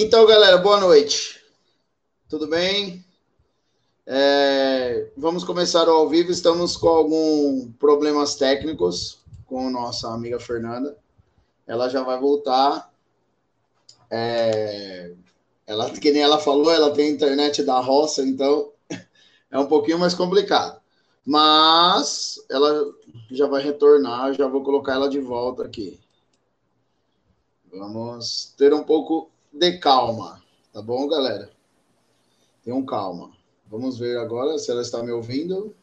Então, galera, boa noite. Tudo bem? É, vamos começar ao vivo. Estamos com alguns problemas técnicos com nossa amiga Fernanda. Ela já vai voltar. É, ela, que nem ela falou, ela tem internet da roça, então é um pouquinho mais complicado. Mas ela já vai retornar, já vou colocar ela de volta aqui. Vamos ter um pouco de calma, tá bom, galera? Tenham calma. Vamos ver agora se ela está me ouvindo.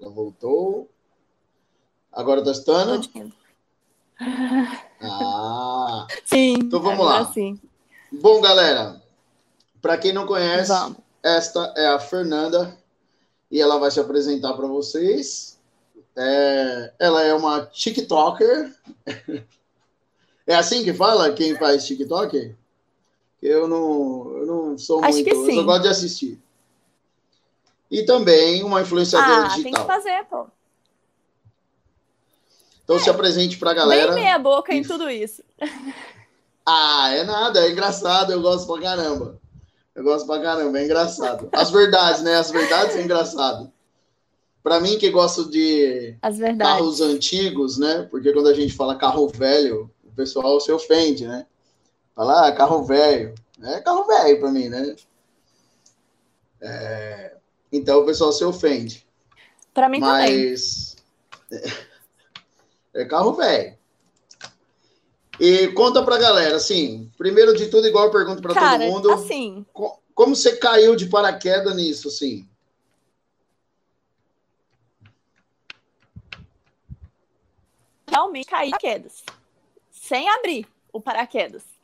Ela voltou. Agora tá estando? Ah! Sim. Então vamos lá. Sim. Bom, galera, para quem não conhece, vamos. esta é a Fernanda e ela vai se apresentar para vocês. É, ela é uma TikToker. É assim que fala quem faz TikTok? Eu não, eu não sou Acho muito, eu só gosto de assistir. E também uma influenciadora ah, digital. tem que fazer, pô. Então é, se apresente pra galera. Bem meia boca em tudo isso. Ah, é nada, é engraçado, eu gosto pra caramba. Eu gosto pra caramba, é engraçado. As verdades, né? As verdades é engraçado. Pra mim que gosto de carros antigos, né? Porque quando a gente fala carro velho, o pessoal se ofende, né? Fala, ah, carro velho. É carro velho pra mim, né? É... Então o pessoal se ofende. Pra mim Mas... também. É carro velho. E conta pra galera, assim, primeiro de tudo, igual eu pergunto pra Cara, todo mundo. assim... Como você caiu de paraquedas nisso, assim? Realmente caí de paraquedas. Sem abrir o paraquedas.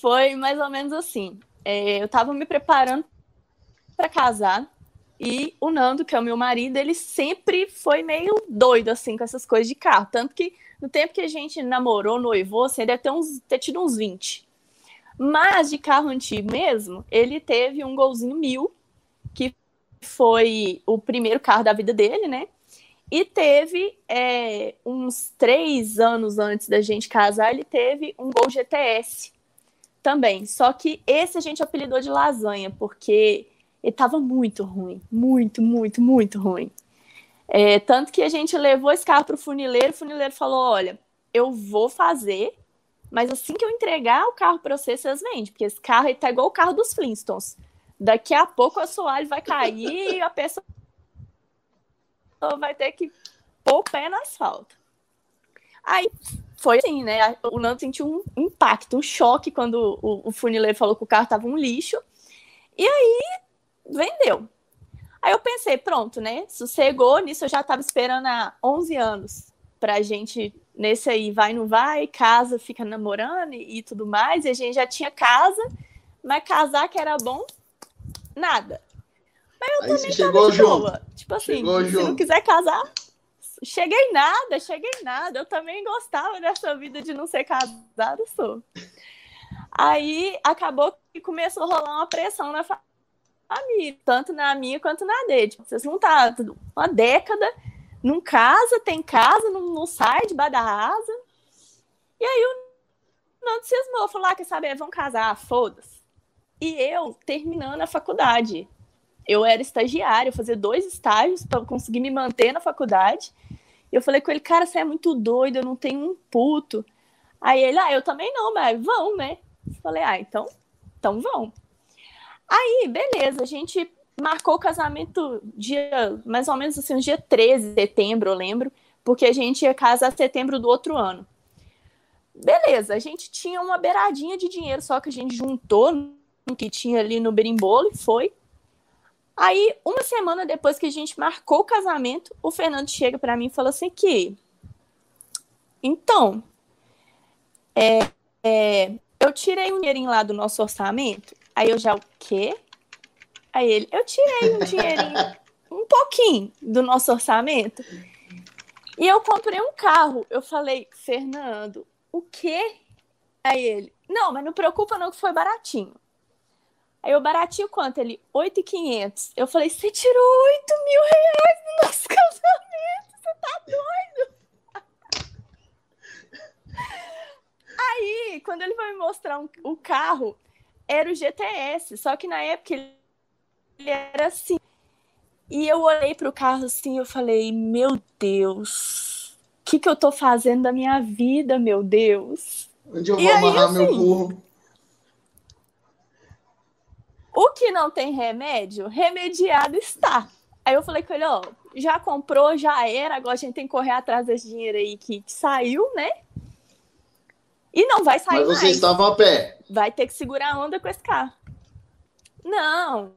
Foi mais ou menos assim. É, eu tava me preparando para casar e o Nando, que é o meu marido, ele sempre foi meio doido, assim, com essas coisas de carro. Tanto que no tempo que a gente namorou, noivou, assim, ele deve ter, uns, ter tido uns 20. Mas de carro antigo mesmo, ele teve um golzinho mil, que foi o primeiro carro da vida dele, né? E teve é, uns três anos antes da gente casar, ele teve um Gol GTS também. Só que esse a gente apelidou de lasanha, porque ele estava muito ruim. Muito, muito, muito ruim. É, tanto que a gente levou esse carro para o funileiro, o funileiro falou: olha, eu vou fazer, mas assim que eu entregar o carro para você, vocês vendem, porque esse carro está igual o carro dos Flintstones. Daqui a pouco o assoalho vai cair e a pessoa vai ter que pôr o pé no asfalto. Aí foi assim, né? O Nando sentiu um impacto, um choque quando o, o funileiro falou que o carro estava um lixo. E aí vendeu. Aí eu pensei, pronto, né? Sossegou, nisso eu já estava esperando há 11 anos pra gente, nesse aí, vai, não vai, casa, fica namorando e, e tudo mais, e a gente já tinha casa, mas casar que era bom, nada. Mas eu Aí também você tava chegou de boa. Tipo assim, Chegou se junto. não quiser casar, cheguei nada, cheguei nada. Eu também gostava dessa vida de não ser casada, sou. Aí acabou que começou a rolar uma pressão na fa- família, tanto na minha quanto na dele. Tipo, vocês não tá uma década, não casa, tem casa, não, não sai de da asa. E aí o Nando cismou, falou: ah, quer saber, vão casar, foda-se. E eu terminando a faculdade. Eu era estagiária, eu fazia dois estágios para conseguir me manter na faculdade. Eu falei com ele, cara, você é muito doido, eu não tenho um puto. Aí ele, ah, eu também não, mas vão, né? Falei, ah, então, então vão. Aí, beleza, a gente marcou o casamento dia, mais ou menos assim, dia 13 de setembro, eu lembro, porque a gente ia casar setembro do outro ano. Beleza, a gente tinha uma beiradinha de dinheiro só que a gente juntou no que tinha ali no berimbolo e foi. Aí, uma semana depois que a gente marcou o casamento, o Fernando chega para mim e fala assim que então, é, é, eu tirei um dinheirinho lá do nosso orçamento. Aí eu já, o quê? Aí ele, eu tirei um dinheirinho, um pouquinho do nosso orçamento. E eu comprei um carro. Eu falei, Fernando, o quê? Aí ele, não, mas não preocupa não que foi baratinho. Aí eu baratinho quanto? Ele, 8,500. Eu falei, você tirou 8 mil reais do nosso casamento, você tá doido? Aí, quando ele foi me mostrar um, o carro, era o GTS, só que na época ele era assim. E eu olhei para o carro assim, eu falei, meu Deus, o que, que eu tô fazendo da minha vida, meu Deus? Onde eu vou e amarrar aí, meu assim, burro? O que não tem remédio, remediado está. Aí eu falei com ele, ó, já comprou, já era, agora a gente tem que correr atrás desse dinheiro aí que, que saiu, né? E não vai sair Mas vocês mais. estavam a pé. Vai ter que segurar a onda com esse carro. Não,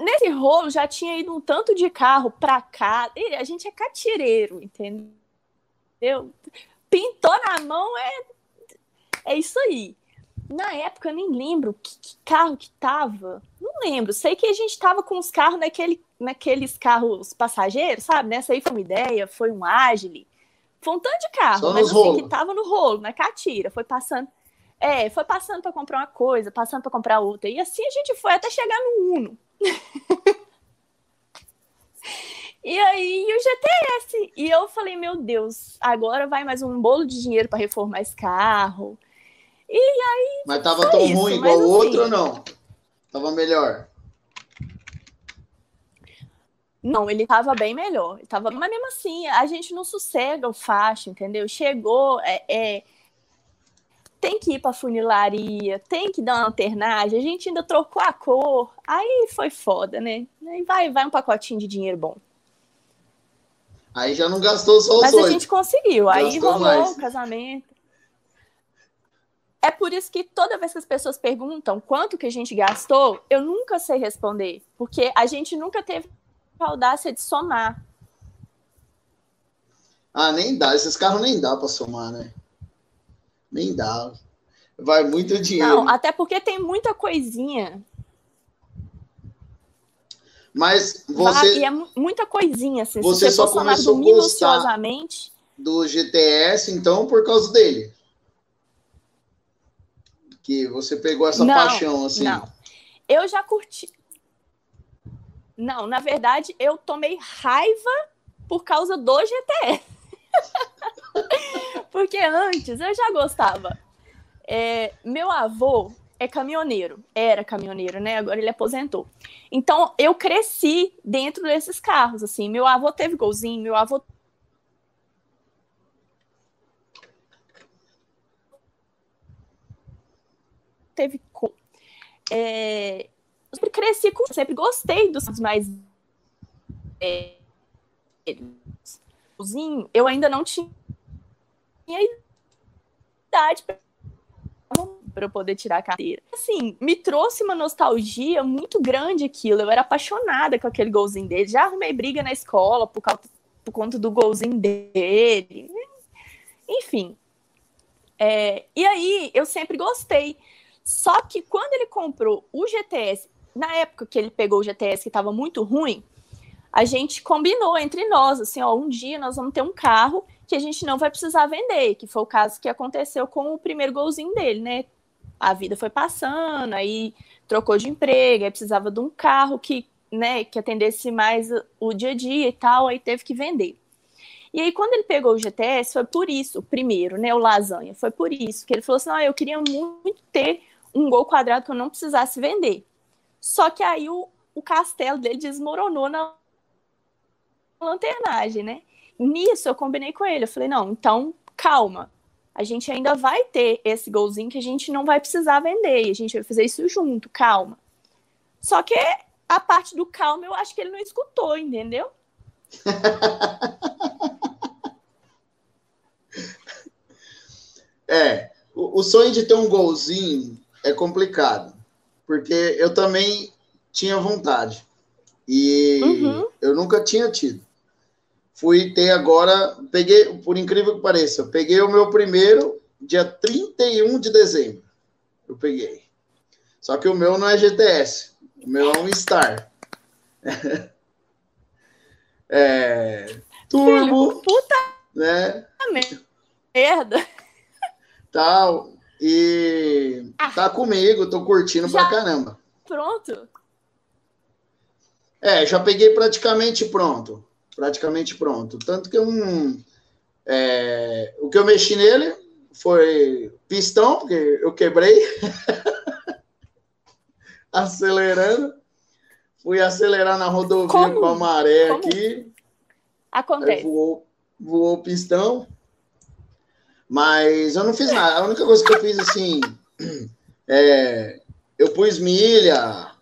Nesse rolo já tinha ido um tanto de carro pra cá. E a gente é catireiro, entendeu? Pintou na mão é, é isso aí. Na época eu nem lembro que, que, carro que tava. Não lembro. Sei que a gente tava com os carros naquele, naqueles carros passageiros, sabe? Nessa aí foi uma ideia, foi um Agile. Foi um tanto de carro, Só mas assim, que tava no rolo, na catira. Foi passando. É, foi passando para comprar uma coisa, passando para comprar outra. E assim a gente foi até chegar no Uno. e aí o GTS. E eu falei, meu Deus, agora vai mais um bolo de dinheiro para reformar esse carro. E aí. Mas tava tão isso, ruim igual o outro ou não? Tava melhor. Não, ele tava bem melhor. Ele tava... Mas mesmo assim, a gente não sossega o facho, entendeu? Chegou, é, é tem que ir para funilaria, tem que dar uma alternagem, a gente ainda trocou a cor, aí foi foda, né? Aí vai, vai um pacotinho de dinheiro bom. Aí já não gastou só os Mas a gente conseguiu, gastou aí rolou mais. o casamento. É por isso que toda vez que as pessoas perguntam quanto que a gente gastou, eu nunca sei responder, porque a gente nunca teve a audácia de somar. Ah, nem dá, esses carros nem dá para somar, né? Nem dá. Vai muito dinheiro. Não, até porque tem muita coisinha. Mas você. Vai, e é muita coisinha, assim. Você, você só começou a gostar do GTS, então, por causa dele. Que você pegou essa não, paixão, assim. Não. Eu já curti. Não, na verdade, eu tomei raiva por causa do GTS. Porque antes eu já gostava. É, meu avô é caminhoneiro, era caminhoneiro, né? Agora ele aposentou. Então eu cresci dentro desses carros, assim. Meu avô teve golzinho, meu avô teve é, eu sempre cresci com, sempre gostei dos mais é, eu ainda não tinha idade para eu poder tirar a carteira. Assim, me trouxe uma nostalgia muito grande aquilo. Eu era apaixonada com aquele golzinho dele. Já arrumei briga na escola por, causa, por conta do golzinho dele. Enfim. É, e aí, eu sempre gostei. Só que quando ele comprou o GTS, na época que ele pegou o GTS que estava muito ruim, a gente combinou entre nós, assim, ó, um dia nós vamos ter um carro que a gente não vai precisar vender, que foi o caso que aconteceu com o primeiro golzinho dele, né? A vida foi passando, aí trocou de emprego, aí precisava de um carro que, né, que atendesse mais o dia a dia e tal, aí teve que vender. E aí, quando ele pegou o GTS, foi por isso, primeiro, né, o lasanha, foi por isso, que ele falou assim, eu queria muito ter um gol quadrado que eu não precisasse vender. Só que aí o, o castelo dele desmoronou na lanternagem, né? Nisso eu combinei com ele. Eu falei, não, então calma. A gente ainda vai ter esse golzinho que a gente não vai precisar vender. E a gente vai fazer isso junto, calma. Só que a parte do calma eu acho que ele não escutou, entendeu? é, o, o sonho de ter um golzinho é complicado. Porque eu também tinha vontade. E uhum. eu nunca tinha tido fui ter agora, peguei, por incrível que pareça, eu peguei o meu primeiro dia 31 de dezembro. Eu peguei. Só que o meu não é GTS, o meu é um Star. é, turbo, Puta né? Merda. Tal. E ah, tá comigo, tô curtindo já, pra caramba. Pronto. É, já peguei praticamente pronto praticamente pronto. Tanto que eu é, o que eu mexi nele foi pistão, porque eu quebrei. acelerando. Fui acelerar na rodovia Como? com a maré Como? aqui. Acontece. Voou, voou o pistão. Mas eu não fiz nada. A única coisa que eu fiz assim. É, eu pus milha,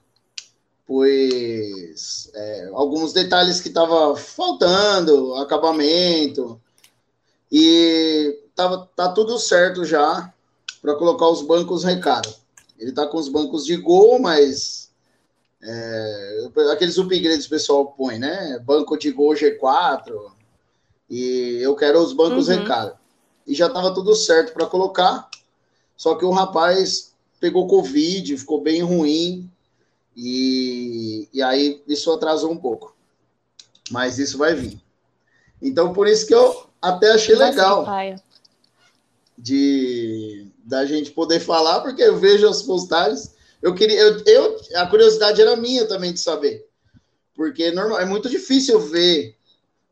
pus é, alguns detalhes que tava faltando, acabamento. E tava, tá tudo certo já para colocar os bancos recaro. Ele tá com os bancos de gol, mas é, aqueles upgrades o pessoal põe, né? Banco de gol G4. E eu quero os bancos uhum. recaro. E já tava tudo certo para colocar. Só que o rapaz pegou Covid, ficou bem ruim. E, e aí isso atrasou um pouco. Mas isso vai vir. Então, por isso que eu até achei legal de da gente poder falar, porque eu vejo as postagens. Eu queria, eu, eu, a curiosidade era minha também de saber, porque normal, é muito difícil ver.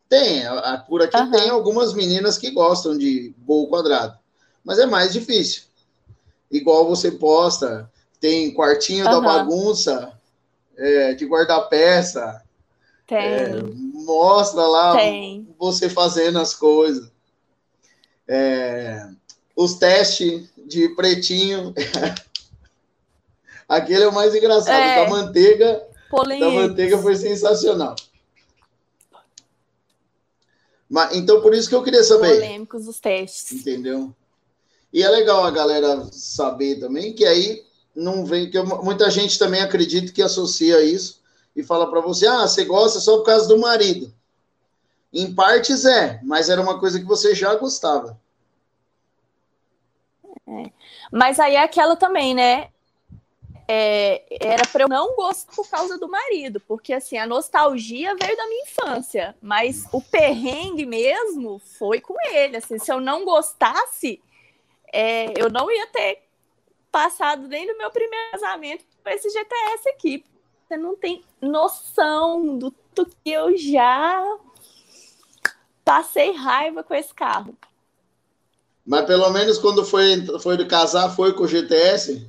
Tem, a, por aqui uhum. tem algumas meninas que gostam de gol quadrado, mas é mais difícil. Igual você posta, tem quartinho uhum. da bagunça, é, de guarda-peça. Tem. É, mostra lá tem. você fazendo as coisas. É, os testes de pretinho. Aquele é o mais engraçado. É. Da manteiga. Da manteiga foi sensacional. Mas, então, por isso que eu queria saber. Polêmicos os testes. Entendeu? E é legal a galera saber também que aí não vem. que Muita gente também acredita que associa isso e fala para você: ah, você gosta só por causa do marido. Em partes é, mas era uma coisa que você já gostava. É. Mas aí é aquela também, né? É, era para eu não gostar por causa do marido, porque assim, a nostalgia veio da minha infância, mas o perrengue mesmo foi com ele. Assim, se eu não gostasse, é, eu não ia ter passado nem no meu primeiro casamento com esse GTS aqui. Você não tem noção do, do que eu já passei raiva com esse carro. Mas pelo menos quando foi, foi casar, foi com o GTS?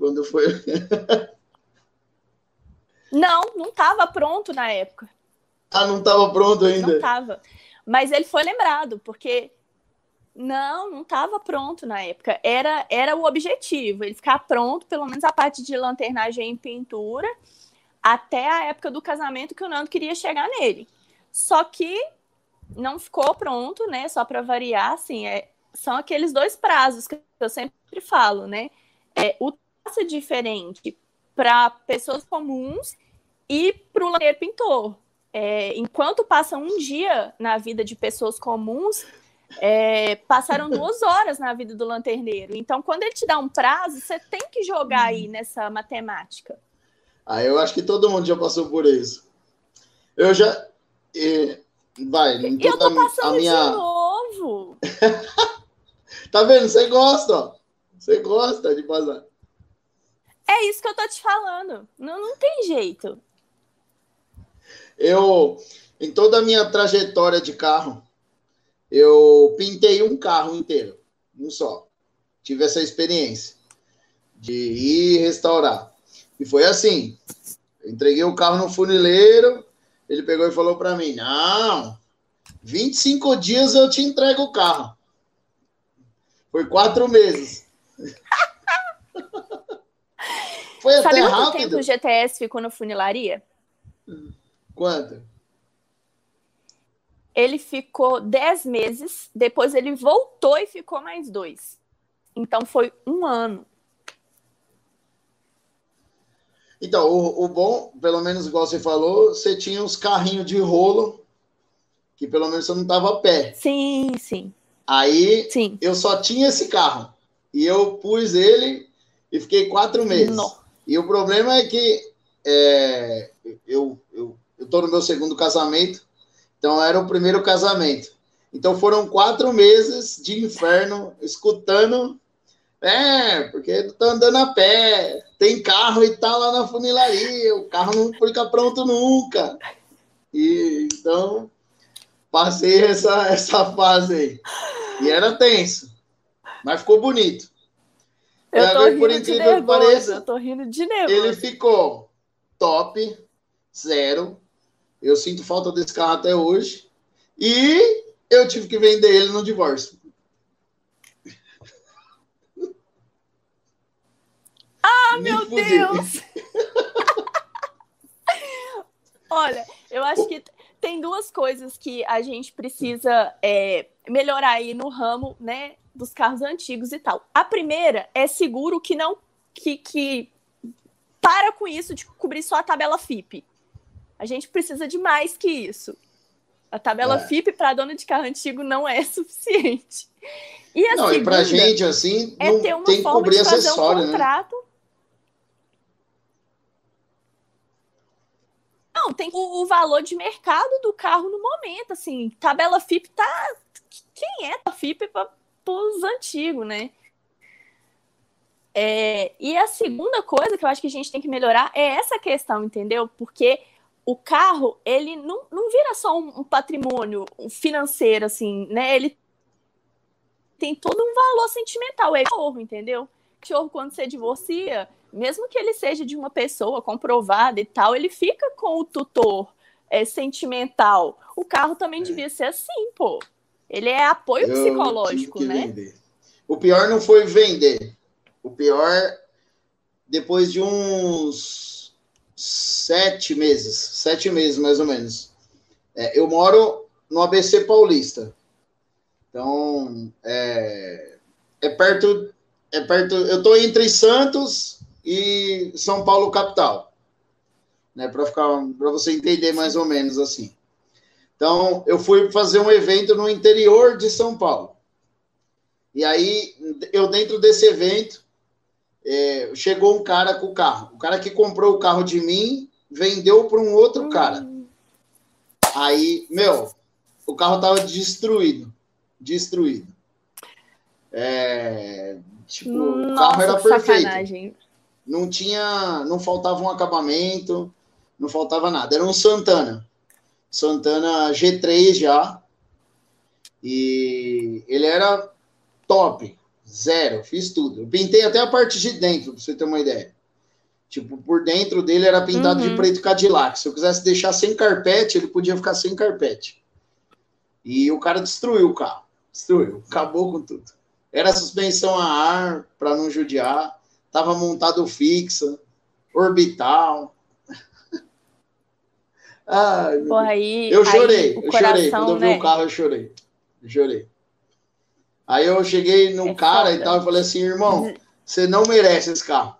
Quando foi. não, não estava pronto na época. Ah, não estava pronto ainda? Não estava. Mas ele foi lembrado, porque não, não estava pronto na época. Era, era o objetivo, ele ficar pronto, pelo menos a parte de lanternagem e pintura, até a época do casamento que o Nando queria chegar nele. Só que não ficou pronto, né? Só para variar, assim, é, são aqueles dois prazos que eu sempre falo, né? É, o é diferente para pessoas comuns e para o lanterneiro pintor. É, enquanto passa um dia na vida de pessoas comuns, é, passaram duas horas na vida do lanterneiro. Então, quando ele te dá um prazo, você tem que jogar aí nessa matemática. Ah, eu acho que todo mundo já passou por isso. Eu já. vai, não tô eu tô passando a minha... de novo. Tá vendo? Você gosta, ó. Você gosta de passar. É isso que eu tô te falando. Não, não tem jeito. Eu, em toda a minha trajetória de carro, eu pintei um carro inteiro, um só. Tive essa experiência de ir restaurar. E foi assim: entreguei o carro no funileiro, ele pegou e falou para mim: Não, 25 dias eu te entrego o carro. Foi quatro meses. Foi Sabe até rápido. tempo o GTS ficou na funilaria? Quanto? Ele ficou dez meses, depois ele voltou e ficou mais dois. Então foi um ano. Então, o, o bom, pelo menos igual você falou, você tinha uns carrinhos de rolo que pelo menos você não tava a pé. Sim, sim. Aí Sim. eu só tinha esse carro. E eu pus ele e fiquei quatro meses. Não. E o problema é que é, eu, tô no meu segundo casamento, então era o primeiro casamento. Então foram quatro meses de inferno escutando. É, porque tá andando a pé, tem carro e tá lá na funilaria, o carro não fica pronto nunca. E então passei essa, essa fase aí. E era tenso, mas ficou bonito. Eu tô rindo por incrível nervoso, que pareça, eu tô rindo de nervoso. Ele ficou top, zero. Eu sinto falta desse carro até hoje. E eu tive que vender ele no divórcio. Ah, Me meu fudi. Deus! Olha, eu acho que tem duas coisas que a gente precisa é, melhorar aí no ramo, né, dos carros antigos e tal. A primeira é seguro que não que, que para com isso de cobrir só a tabela FIP. A gente precisa de mais que isso. A tabela é. FIP para dona de carro antigo não é suficiente. E a não, e para gente assim, é ter uma tem que cobrir de fazer um né? contrato. Né? Não, tem o, o, valor de mercado do carro no momento, assim. Tabela FIP tá. Quem é a FIP para os antigos, né? É, e a segunda coisa que eu acho que a gente tem que melhorar é essa questão, entendeu? Porque o carro, ele não, não vira só um, um patrimônio financeiro, assim, né? Ele tem todo um valor sentimental. É cachorro, entendeu? Cachorro, quando você divorcia, mesmo que ele seja de uma pessoa comprovada e tal, ele fica com o tutor é, sentimental. O carro também é. devia ser assim, pô. Ele é apoio Eu psicológico, né? Vender. O pior não foi vender. O pior, depois de uns sete meses, sete meses mais ou menos. É, eu moro no ABC Paulista. Então, é, é perto, é perto. Eu estou entre Santos e São Paulo capital, né? Para ficar, para você entender mais ou menos assim. Então, eu fui fazer um evento no interior de São Paulo. E aí, eu dentro desse evento, é, chegou um cara com o carro. O cara que comprou o carro de mim vendeu para um outro cara. Aí, meu, o carro tava destruído. Destruído. É, tipo, Nossa, o carro era perfeito. Sacanagem. Não tinha, não faltava um acabamento, não faltava nada. Era um Santana. Santana G3 já. E ele era top, zero, fiz tudo. Eu pintei até a parte de dentro, para você ter uma ideia. Tipo, por dentro dele era pintado uhum. de preto Cadillac. Se eu quisesse deixar sem carpete, ele podia ficar sem carpete. E o cara destruiu o carro. Destruiu, acabou com tudo. Era suspensão a ar, para não judiar. Tava montado fixa, orbital. Ai, Porra, aí, eu chorei, aí, eu chorei. Quando eu vi né? o carro, eu chorei. Eu chorei. Aí eu cheguei no é cara foda. e tal, e falei assim, irmão, você não merece esse carro.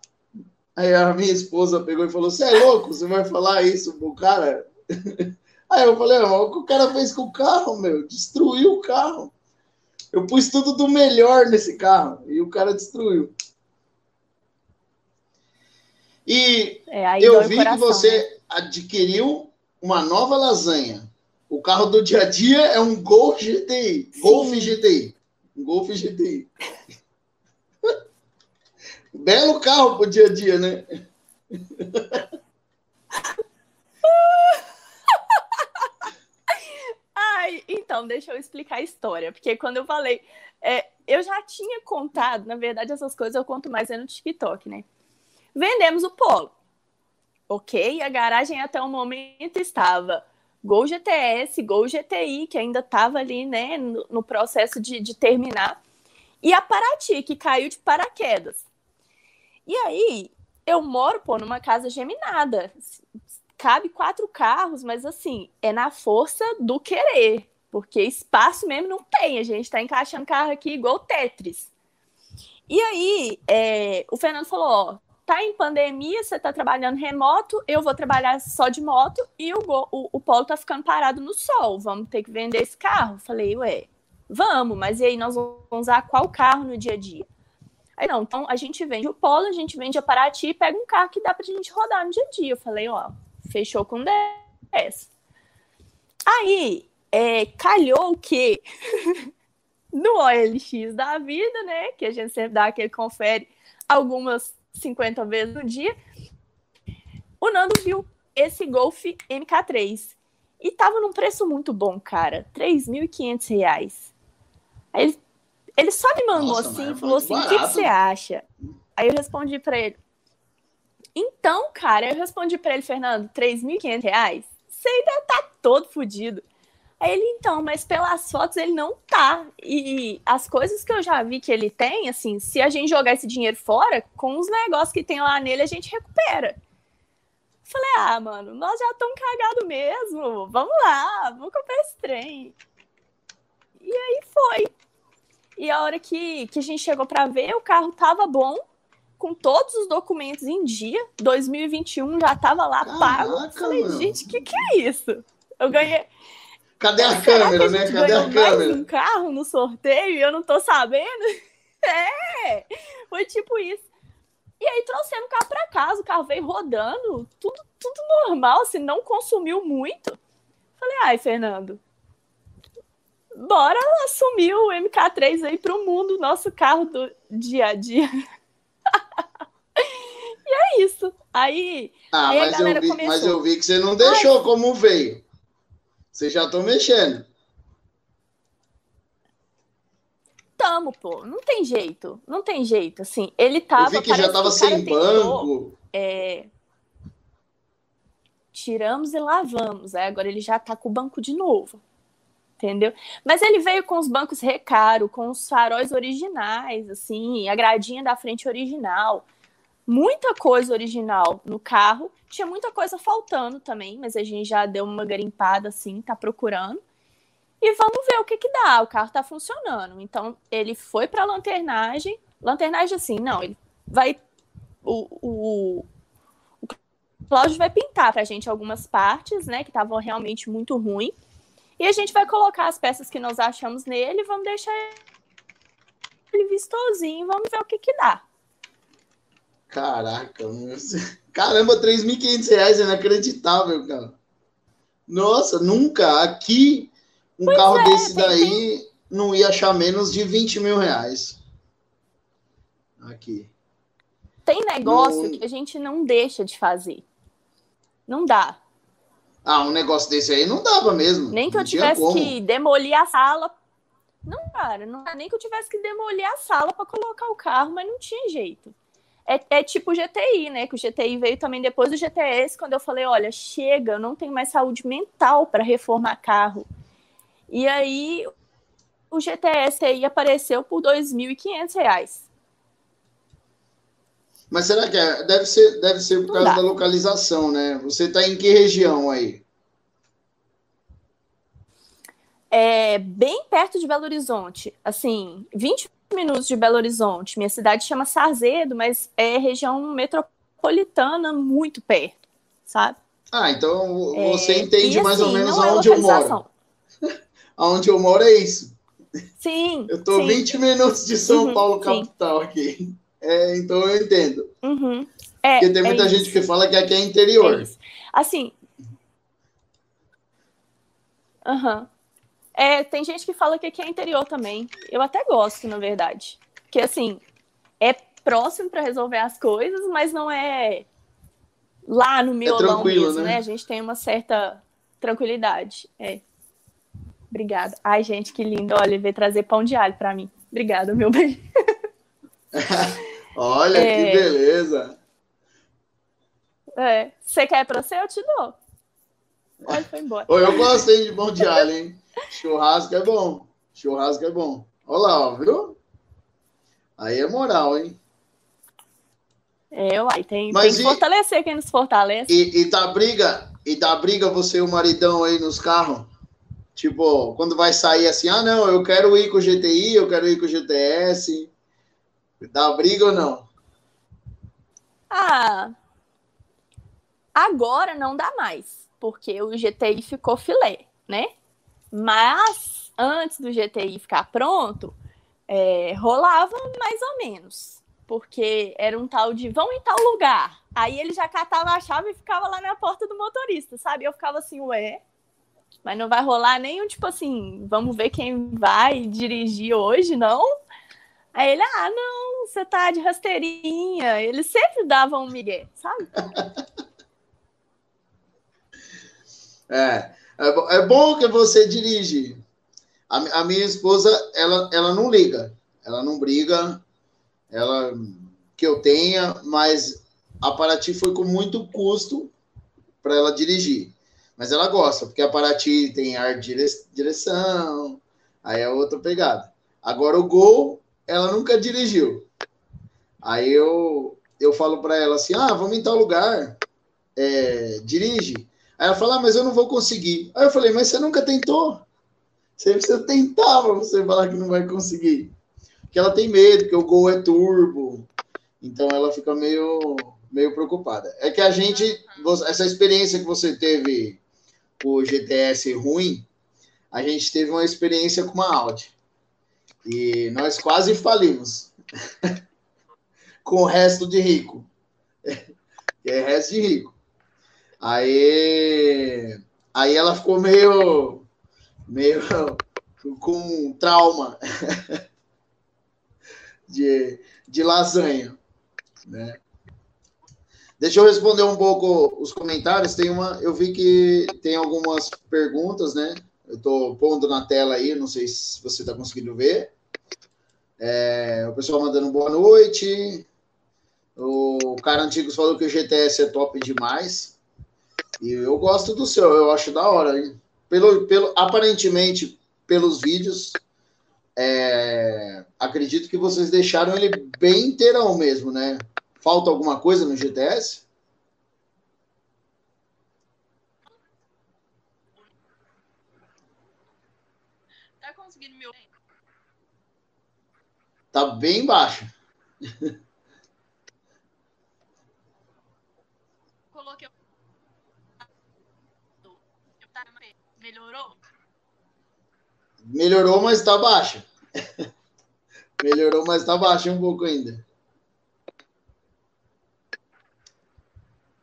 Aí a minha esposa pegou e falou: Você é louco? Você vai falar isso pro cara? Aí eu falei: O que o cara fez com o carro, meu? Destruiu o carro. Eu pus tudo do melhor nesse carro e o cara destruiu. E é, eu vi coração, que você né? adquiriu uma nova lasanha. O carro do dia a dia é um Gol GTI. Golf GTI. Um Golf GTI. Belo carro pro dia a dia, né? Ai, então, deixa eu explicar a história. Porque quando eu falei. É, eu já tinha contado, na verdade, essas coisas eu conto mais é no TikTok, né? Vendemos o Polo. Ok, a garagem até o momento estava Gol GTS, Gol GTI, que ainda estava ali, né, no, no processo de, de, terminar, e a Paraty, que caiu de paraquedas. E aí, eu moro, pô, numa casa geminada. Cabe quatro carros, mas assim, é na força do querer, porque espaço mesmo não tem. A gente está encaixando carro aqui igual Tetris. E aí, é, o Fernando falou: ó, tá em pandemia, você tá trabalhando remoto, eu vou trabalhar só de moto e o, o, o Polo tá ficando parado no sol. Vamos ter que vender esse carro? Falei, ué, vamos, mas e aí nós vamos usar qual carro no dia a dia? Aí não, então a gente vende o Polo, a gente vende a Paraty e pega um carro que dá pra gente rodar no dia a dia. Eu falei, ó, fechou com 10. Aí, é, calhou que no OLX da vida, né, que a gente sempre dá aquele confere algumas 50 vezes no dia, o Nando viu esse Golf MK3 e tava num preço muito bom, cara, R$ 3.500. Aí ele, Ele só me mandou Nossa, assim e falou assim: o que, que, você acha? Aí eu respondi para ele: então, cara, eu respondi para ele, Fernando, 3.500 reais? Você ainda tá todo fodido. Aí ele, então, mas pelas fotos ele não tá. E as coisas que eu já vi que ele tem, assim, se a gente jogar esse dinheiro fora, com os negócios que tem lá nele, a gente recupera. Falei, ah, mano, nós já estamos cagados mesmo. Vamos lá, vamos comprar esse trem. E aí foi. E a hora que, que a gente chegou para ver, o carro tava bom, com todos os documentos em dia. 2021 já tava lá Caraca, pago. Falei, mano. gente, o que, que é isso? Eu ganhei. Cadê a câmera, né? Cadê a câmera? um carro no sorteio e eu não tô sabendo. É, foi tipo isso. E aí trouxemos o carro para casa, o carro veio rodando, tudo, tudo normal, assim, não consumiu muito. Falei, ai, Fernando, bora assumir o MK3 aí para o mundo, nosso carro do dia a dia. e é isso. Aí, ah, aí mas, eu vi, começou. mas eu vi que você não deixou ai, como veio. Você já tô mexendo. Tamo, pô. Não tem jeito. Não tem jeito. Assim, ele tava. Eu vi que já tava sem banco. é... Tiramos e lavamos. Aí agora ele já tá com o banco de novo. Entendeu? Mas ele veio com os bancos recaro, com os faróis originais, assim, a gradinha da frente original. Muita coisa original no carro. Tinha muita coisa faltando também, mas a gente já deu uma garimpada assim, tá procurando. E vamos ver o que que dá. O carro tá funcionando. Então, ele foi pra lanternagem. Lanternagem assim, não, ele vai. O, o, o Cláudio vai pintar pra gente algumas partes, né, que estavam realmente muito ruins. E a gente vai colocar as peças que nós achamos nele, vamos deixar ele vistosinho, vamos ver o que que dá. Caraca, caramba, 3.500 reais é inacreditável, cara. Nossa, nunca aqui um pois carro é, desse daí não ia achar menos de 20 mil reais. Aqui. Tem negócio não... que a gente não deixa de fazer. Não dá. Ah, um negócio desse aí não dava mesmo. Nem que eu tivesse que demolir a sala. Não, cara, não nem que eu tivesse que demolir a sala para colocar o carro, mas não tinha jeito. É, é, tipo o GTI, né? Que o GTI veio também depois do GTS, quando eu falei, olha, chega, eu não tenho mais saúde mental para reformar carro. E aí o GTS aí apareceu por R$ 2.500. Mas será que é? Deve ser, deve ser por causa da localização, né? Você está em que região aí? É bem perto de Belo Horizonte. Assim, 20 minutos de Belo Horizonte. Minha cidade chama Sarzedo, mas é região metropolitana muito perto, sabe? Ah, então você é, entende mais ou menos aonde é eu moro. Aonde eu moro é isso. Sim. Eu tô sim. 20 minutos de São uhum, Paulo, capital, sim. aqui. É, então eu entendo. Uhum. É, Porque tem muita é gente que fala que aqui é interior. É assim. Uhum. É, tem gente que fala que aqui é interior também. Eu até gosto, na verdade. Que assim, é próximo para resolver as coisas, mas não é lá no miolão é mesmo, né? né? A gente tem uma certa tranquilidade. É. Obrigada. Ai, gente, que lindo. Olha, ele veio trazer pão de alho para mim. Obrigada, meu bem. Olha é... que beleza. É. Você quer para você? Eu te dou. Olha, foi embora. Oi, eu gostei de pão de alho, hein? Churrasco é bom. Churrasco é bom. Olha lá, ó, viu? Aí é moral, hein? É, uai, tem, Mas tem que e, fortalecer quem nos fortalece. E, e dá briga, e dá briga você e o maridão aí nos carros? Tipo, quando vai sair assim, ah, não, eu quero ir com o GTI, eu quero ir com o GTS. Dá briga ou não? Ah, agora não dá mais, porque o GTI ficou filé, né? Mas antes do GTI ficar pronto, é, rolava mais ou menos. Porque era um tal de vão em tal lugar. Aí ele já catava a chave e ficava lá na porta do motorista, sabe? Eu ficava assim, ué, mas não vai rolar nenhum, tipo assim, vamos ver quem vai dirigir hoje, não? Aí ele, ah, não, você tá de rasteirinha. Ele sempre dava um migué, sabe? é, é, é bom que você dirige. A, a, minha esposa, ela, ela não liga. ela não briga, ela que eu tenha, mas a Paraty foi com muito custo para ela dirigir. Mas ela gosta, porque a Paraty tem ar de direção, aí é outra pegada. Agora o Gol, ela nunca dirigiu. Aí eu, eu falo para ela assim: ah, vamos em tal lugar, é, dirige. Aí ela fala: ah, mas eu não vou conseguir. Aí eu falei: mas você nunca tentou? Você precisa tentar para você falar que não vai conseguir. Porque ela tem medo, porque o Gol é turbo. Então ela fica meio, meio preocupada. É que a gente, essa experiência que você teve com o GTS ruim, a gente teve uma experiência com uma Audi. E nós quase falimos. com o resto de rico. é resto de rico. Aí, aí ela ficou meio, meio com trauma de, de lasanha, né? Deixa eu responder um pouco os comentários. Tem uma, eu vi que tem algumas perguntas, né? Eu estou pondo na tela aí, não sei se você está conseguindo ver. É, o pessoal mandando boa noite. O cara antigo falou que o GTS é top demais. E eu gosto do seu, eu acho da hora. Hein? Pelo, pelo, aparentemente, pelos vídeos, é, acredito que vocês deixaram ele bem inteirão mesmo, né? Falta alguma coisa no GTS? Tá conseguindo meu. Tá bem baixo. Coloquei. Melhorou? Melhorou, mas tá baixo. Melhorou, mas tá baixo um pouco ainda.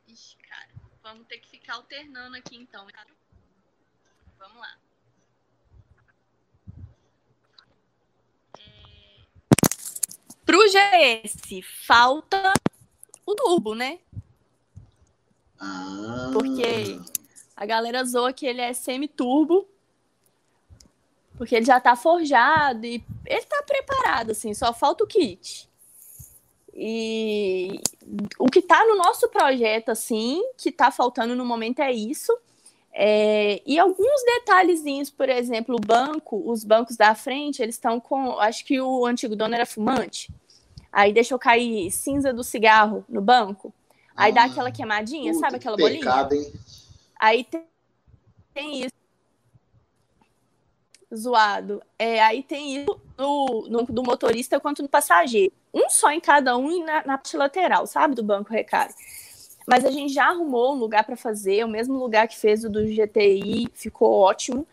Ixi, cara. Vamos ter que ficar alternando aqui então. Vamos lá. É... Pro GS, falta o turbo, né? Ah. Porque a galera zoa que ele é semi-turbo porque ele já está forjado e ele está preparado, assim, só falta o kit. E o que está no nosso projeto, assim, que está faltando no momento é isso. É, e alguns detalhezinhos, por exemplo, o banco, os bancos da frente, eles estão com. Acho que o antigo dono era fumante. Aí deixou cair cinza do cigarro no banco. Aí ah, dá aquela queimadinha, sabe aquela pecado, bolinha? Hein? Aí tem, isso zoado. É, aí tem isso no, do motorista quanto no passageiro. Um só em cada um e na, na parte lateral, sabe? Do banco recaro. Mas a gente já arrumou um lugar para fazer, o mesmo lugar que fez o do GTI, ficou ótimo.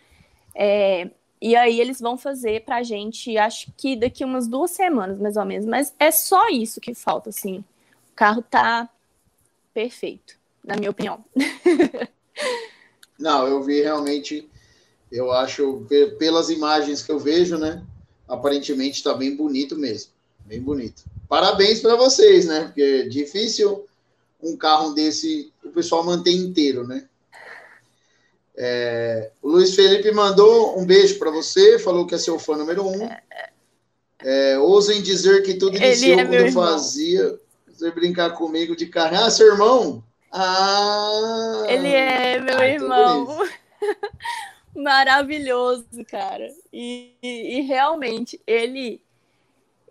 É, e aí eles vão fazer para a gente, acho que daqui umas duas semanas, mais ou menos. Mas é só isso que falta, assim. O carro tá perfeito, na minha opinião. Não, eu vi realmente eu acho, pelas imagens que eu vejo, né? Aparentemente está bem bonito mesmo. Bem bonito. Parabéns para vocês, né? Porque é difícil um carro desse o pessoal manter inteiro, né? É, o Luiz Felipe mandou um beijo para você, falou que é seu fã número um. É, ousem dizer que tudo iniciou é quando eu fazia você brincar comigo de carro. Ah, seu irmão? Ah! Ele é meu então irmão. maravilhoso, cara. E, e, e, realmente, ele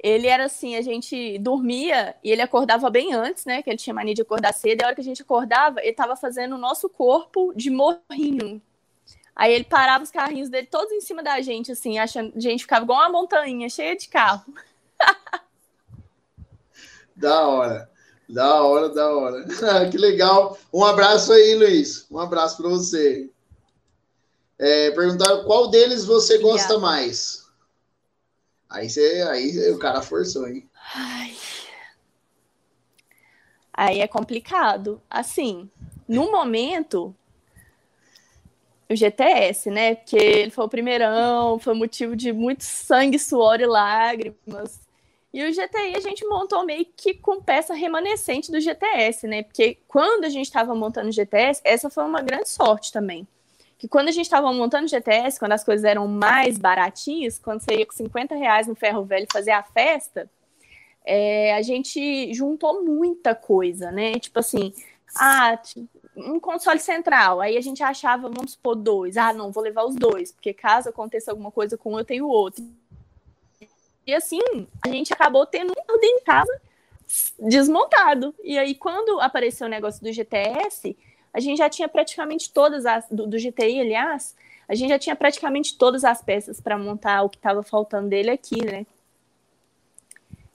ele era assim, a gente dormia e ele acordava bem antes, né? Que ele tinha mania de acordar cedo. E a hora que a gente acordava, ele estava fazendo o nosso corpo de morrinho. Aí ele parava os carrinhos dele todos em cima da gente, assim, achando. A gente ficava igual uma montanha, cheia de carro. da hora. Da hora, da hora. que legal. Um abraço aí, Luiz. Um abraço para você. É, perguntaram qual deles você gosta mais. Aí, você, aí o cara forçou, hein? Ai. Aí é complicado. Assim, no momento, o GTS, né? Porque ele foi o primeirão, foi motivo de muito sangue, suor e lágrimas. E o GTI a gente montou meio que com peça remanescente do GTS, né? Porque quando a gente estava montando o GTS, essa foi uma grande sorte também que quando a gente estava montando GTS, quando as coisas eram mais baratinhas, quando você ia com 50 reais no ferro velho fazer a festa, é, a gente juntou muita coisa, né? Tipo assim, ah, um console central, aí a gente achava, vamos supor, dois. Ah, não, vou levar os dois, porque caso aconteça alguma coisa com um, eu tenho outro. E assim, a gente acabou tendo um ordem em casa desmontado. E aí, quando apareceu o negócio do GTS, a gente já tinha praticamente todas as. Do, do GTI, aliás, a gente já tinha praticamente todas as peças para montar o que estava faltando dele aqui, né?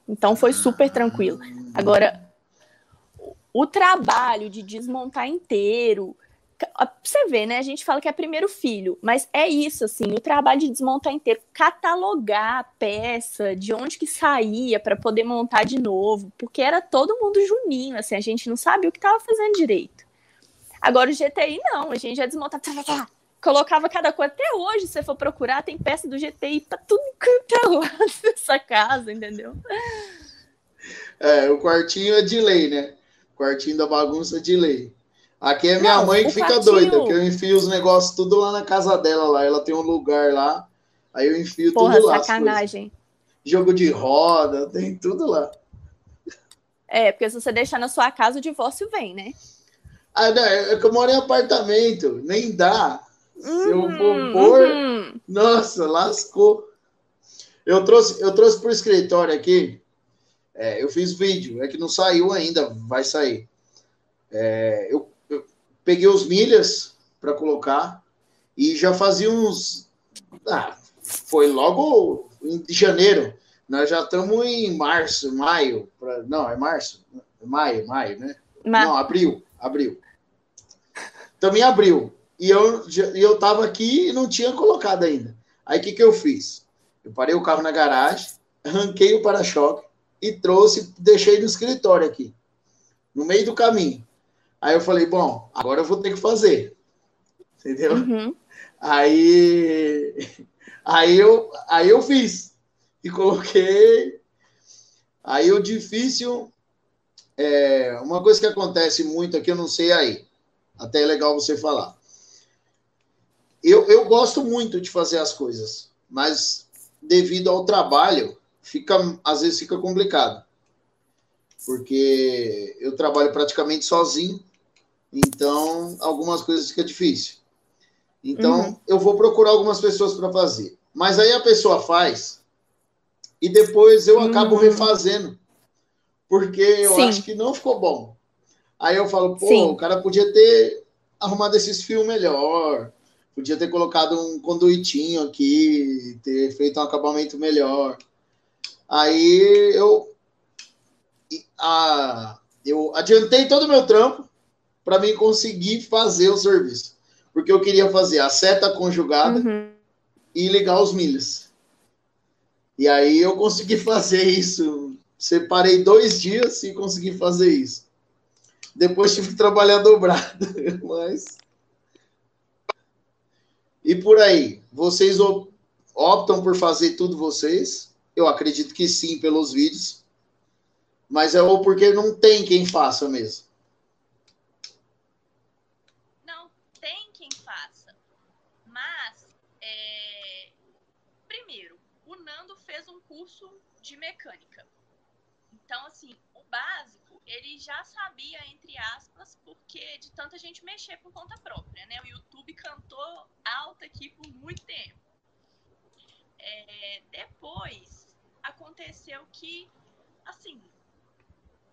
Então foi super tranquilo. Agora, o trabalho de desmontar inteiro. Você vê, né? A gente fala que é primeiro filho, mas é isso, assim, o trabalho de desmontar inteiro, catalogar a peça, de onde que saía para poder montar de novo, porque era todo mundo juninho, assim, a gente não sabia o que estava fazendo direito. Agora o GTI não, a gente já desmontava, tá, tá, tá, colocava cada coisa. Até hoje, se você for procurar, tem peça do GTI para tudo quanto é lado dessa casa, entendeu? É, o quartinho é de lei, né? Quartinho da bagunça de lei. Aqui é minha não, mãe que fica quartinho... doida, que eu enfio os negócios tudo lá na casa dela lá. Ela tem um lugar lá, aí eu enfio Porra, tudo lá. sacanagem. Jogo de roda, tem tudo lá. É, porque se você deixar na sua casa, o divórcio vem, né? Ah, não, é que eu moro em apartamento, nem dá. Uhum, Se eu for uhum, pôr, uhum. nossa, lascou. Eu trouxe, eu trouxe para o escritório aqui. É, eu fiz vídeo, é que não saiu ainda, vai sair. É, eu, eu, peguei os milhas para colocar e já fazia uns. Ah, foi logo em janeiro. Nós já estamos em março, maio. Pra, não, é março? Maio, maio, né? Ma não, abril, abril. Também abril. E eu, eu tava aqui e não tinha colocado ainda. Aí o que, que eu fiz? Eu parei o carro na garagem, arranquei o para-choque e trouxe, deixei no escritório aqui, no meio do caminho. Aí eu falei, bom, agora eu vou ter que fazer. Entendeu? Uhum. Aí, aí, eu, aí eu fiz. E coloquei. Aí o difícil. É, uma coisa que acontece muito aqui, eu não sei aí. Até é legal você falar. Eu, eu gosto muito de fazer as coisas, mas devido ao trabalho, fica às vezes fica complicado. Porque eu trabalho praticamente sozinho, então algumas coisas fica difícil. Então uhum. eu vou procurar algumas pessoas para fazer. Mas aí a pessoa faz e depois eu acabo uhum. refazendo. Porque eu Sim. acho que não ficou bom. Aí eu falo, pô, Sim. o cara podia ter arrumado esses fios melhor, podia ter colocado um conduitinho aqui, ter feito um acabamento melhor. Aí eu, a, eu adiantei todo o meu trampo para mim conseguir fazer o serviço. Porque eu queria fazer a seta conjugada uhum. e ligar os milhas. E aí eu consegui fazer isso. Separei dois dias e consegui fazer isso. Depois tive que trabalhar dobrado, mas. E por aí, vocês optam por fazer tudo vocês? Eu acredito que sim, pelos vídeos. Mas é ou porque não tem quem faça mesmo. Não tem quem faça. Mas, é... primeiro, o Nando fez um curso de mecânica. Então, assim, o básico ele já sabia, entre aspas, porque de tanta gente mexer por conta própria, né? O YouTube cantou alto aqui por muito tempo. É, depois aconteceu que, assim,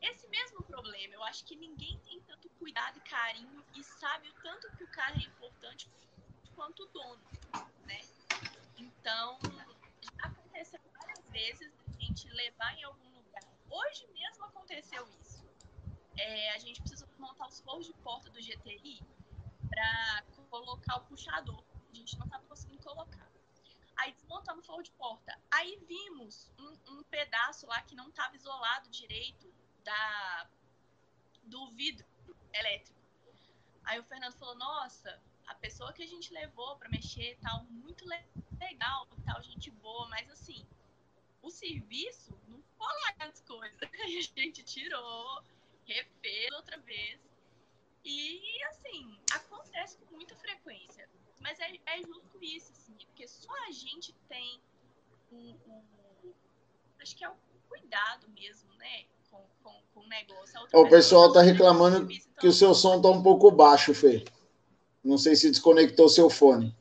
esse mesmo problema, eu acho que ninguém tem tanto cuidado e carinho e sabe o tanto que o carro é importante quanto o dono, né? Então, aconteceu várias vezes gente levar em algum lugar. Hoje mesmo aconteceu isso é, a gente precisa montar os forros de porta do GTI para colocar o puxador. A gente não estava conseguindo colocar. Aí desmontamos o forro de porta. Aí vimos um, um pedaço lá que não estava isolado direito da, do vidro elétrico. Aí o Fernando falou: Nossa, a pessoa que a gente levou para mexer tal, muito legal, tal, gente boa, mas assim, o serviço não ficou lá grandes coisas. Aí a gente tirou, refez outra vez. E, assim, acontece com muita frequência. Mas só a gente tem o, o acho que é o cuidado mesmo, né? Com, com, com o negócio. O pessoal está reclamando que o então seu som está um pouco baixo, Fê. Não sei se desconectou seu fone.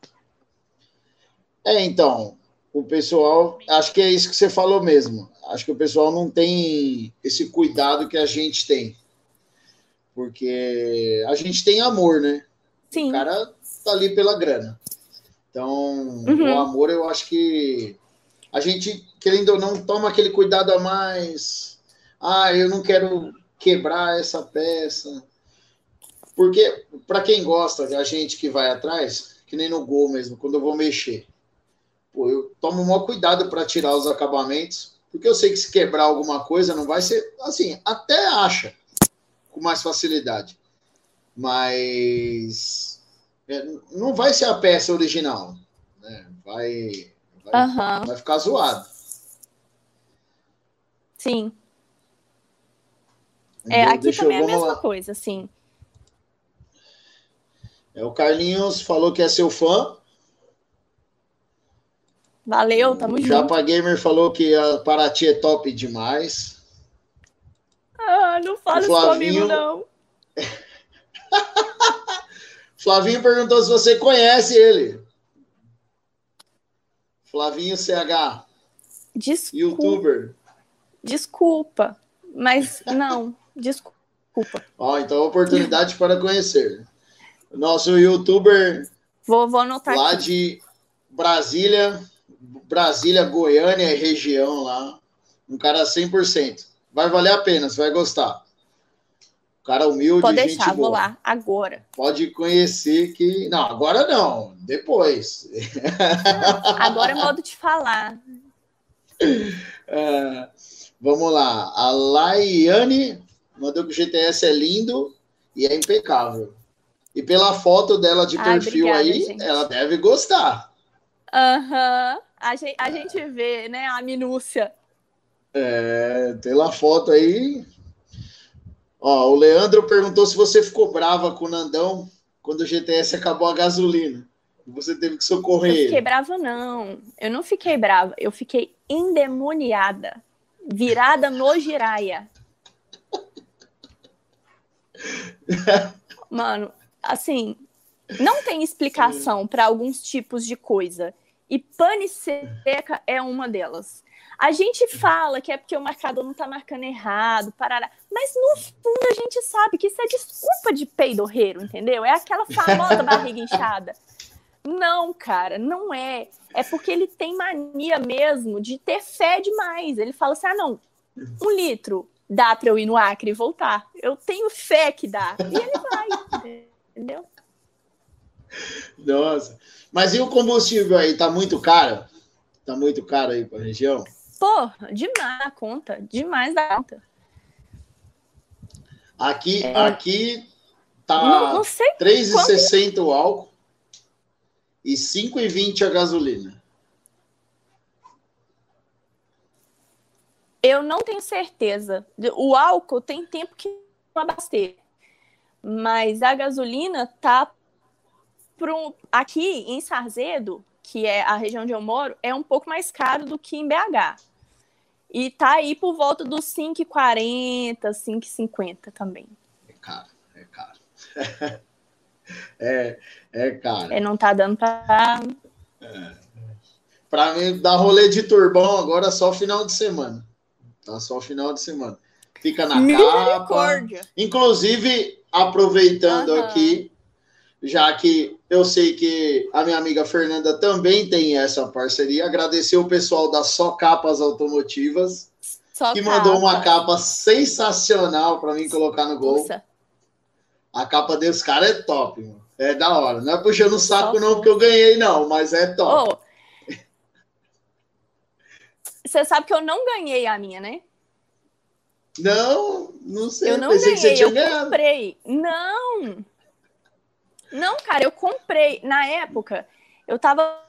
É, então, o pessoal, acho que é isso que você falou mesmo. Acho que o pessoal não tem esse cuidado que a gente tem. Porque a gente tem amor, né? Sim. O cara tá ali pela grana. Então, uhum. o amor, eu acho que a gente, querendo ou não, toma aquele cuidado a mais. Ah, eu não quero quebrar essa peça. Porque, para quem gosta, a gente que vai atrás, que nem no gol mesmo, quando eu vou mexer, pô, eu tomo o maior cuidado para tirar os acabamentos, porque eu sei que se quebrar alguma coisa não vai ser. Assim, até acha com mais facilidade. Mas é, não vai ser a peça original. Né? Vai, vai, uhum. vai ficar zoado. Sim. É, aqui também eu, é a mesma lá. coisa, sim. É, o Carlinhos falou que é seu fã. Valeu, tamo junto. Japa Gamer falou que a Paraty é top demais. Ah, não fala Flavinho... isso comigo, não. Flavinho perguntou se você conhece ele. Flavinho CH. Desculpa. Youtuber. Desculpa, mas não, desculpa. Ó, então oportunidade para conhecer. Nosso youtuber. Vou, vou anotar lá aqui. de Brasília, Brasília, Goiânia e região lá. Um cara 100%. Vai valer a pena, você vai gostar. cara humilde, Pode deixar, vou lá, agora. Pode conhecer que... Não, agora não, depois. agora é modo de falar. É, vamos lá. A Laiane mandou que o GTS é lindo e é impecável. E pela foto dela de Ai, perfil obrigada, aí, gente. ela deve gostar. Aham. Uhum. A, gente, a gente vê, né, a minúcia. É, pela foto aí. Ó, o Leandro perguntou se você ficou brava com o Nandão quando o GTS acabou a gasolina. Você teve que socorrer. Eu fiquei brava, não. Eu não fiquei brava. Eu fiquei endemoniada. Virada no giraia. Mano, assim, não tem explicação para alguns tipos de coisa. E pane seca é uma delas. A gente fala que é porque o marcador não está marcando errado, parará. Mas no fundo a gente sabe que isso é desculpa de peidorreiro, entendeu? É aquela famosa barriga inchada. Não, cara, não é. É porque ele tem mania mesmo de ter fé demais. Ele fala assim: ah, não, um litro dá para eu ir no Acre e voltar. Eu tenho fé que dá. E ele vai. Entendeu? Nossa. Mas e o combustível aí? Tá muito caro? Tá muito caro aí pra região? Porra, demais a conta. Demais da conta. Aqui, é... aqui tá não, não 3,60 o álcool e 5,20 a gasolina. Eu não tenho certeza. O álcool tem tempo que não abastecer mas a gasolina tá um, aqui em Sarzedo, que é a região onde eu moro, é um pouco mais caro do que em BH. E tá aí por volta dos 5,40, 5,50 também. É caro, é caro. é, é caro. É, não tá dando para é. Para mim, dar rolê de turbão agora só final de semana. Tá só final de semana. Fica na capa. Inclusive, aproveitando uhum. aqui, já que eu sei que a minha amiga Fernanda também tem essa parceria, agradecer o pessoal da Só Capas Automotivas, Só que capa. mandou uma capa sensacional para mim colocar no gol. Nossa. A capa dos caras é top, mano. É da hora. Não é puxando o saco, não, porque eu ganhei, não, mas é top. Oh. Você sabe que eu não ganhei a minha, né? Não, não sei. Eu não Pensei ganhei, eu ganhado. comprei. Não! Não, cara, eu comprei. Na época, eu tava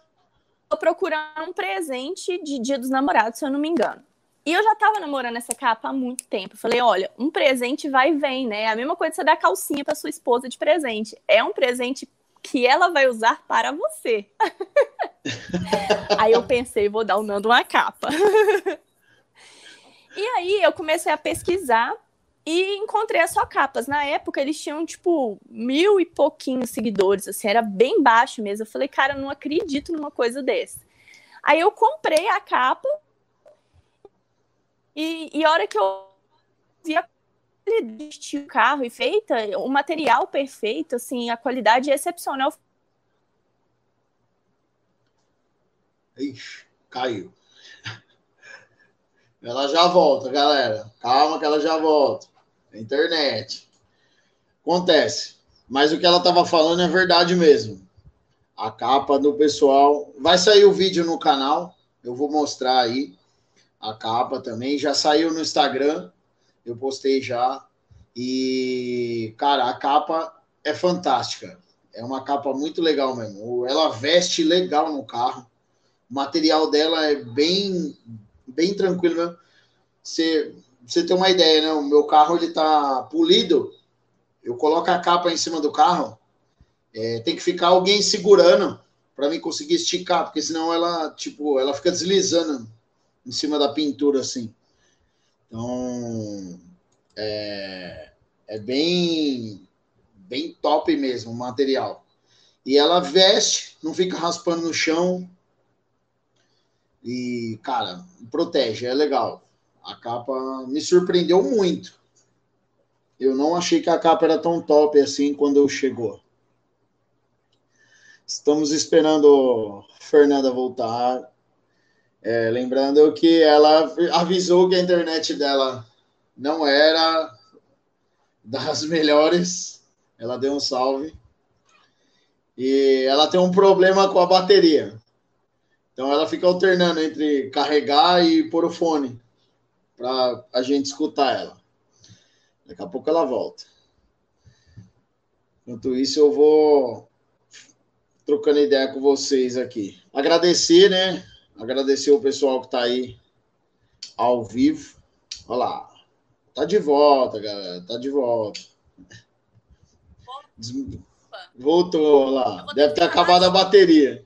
procurando um presente de Dia dos Namorados, se eu não me engano. E eu já tava namorando essa capa há muito tempo. falei, olha, um presente vai e vem, né? É a mesma coisa que você dar calcinha para sua esposa de presente. É um presente que ela vai usar para você. aí eu pensei, vou dar o Nando uma capa. e aí eu comecei a pesquisar e encontrei as só capas. Na época eles tinham, tipo, mil e pouquinhos seguidores, assim, era bem baixo mesmo. Eu falei, cara, eu não acredito numa coisa dessa. Aí eu comprei a capa e, e a hora que eu vi a qualidade do carro e feita, o material perfeito, assim, a qualidade é excepcional. Ixi, caiu. Ela já volta, galera. Calma que ela já volta. Internet. Acontece. Mas o que ela estava falando é verdade mesmo. A capa do pessoal. Vai sair o vídeo no canal. Eu vou mostrar aí a capa também. Já saiu no Instagram. Eu postei já. E, cara, a capa é fantástica. É uma capa muito legal mesmo. Ela veste legal no carro. O material dela é bem bem tranquilo mesmo. Você, você tem uma ideia, né? O meu carro ele tá polido. Eu coloco a capa em cima do carro. É, tem que ficar alguém segurando para mim conseguir esticar, porque senão ela, tipo, ela fica deslizando em cima da pintura assim. Então, é, é bem, bem top mesmo o material. E ela veste, não fica raspando no chão, e, cara, protege, é legal. A capa me surpreendeu muito. Eu não achei que a capa era tão top assim quando chegou. Estamos esperando Fernanda voltar. É, lembrando que ela avisou que a internet dela não era das melhores. Ela deu um salve. E ela tem um problema com a bateria. Então ela fica alternando entre carregar e pôr o fone para a gente escutar ela. Daqui a pouco ela volta. Enquanto isso, eu vou trocando ideia com vocês aqui. Agradecer, né? Agradecer o pessoal que está aí ao vivo. Olha lá. Tá de volta, galera. Tá de volta. Voltou lá. Deve ter acabado a bateria.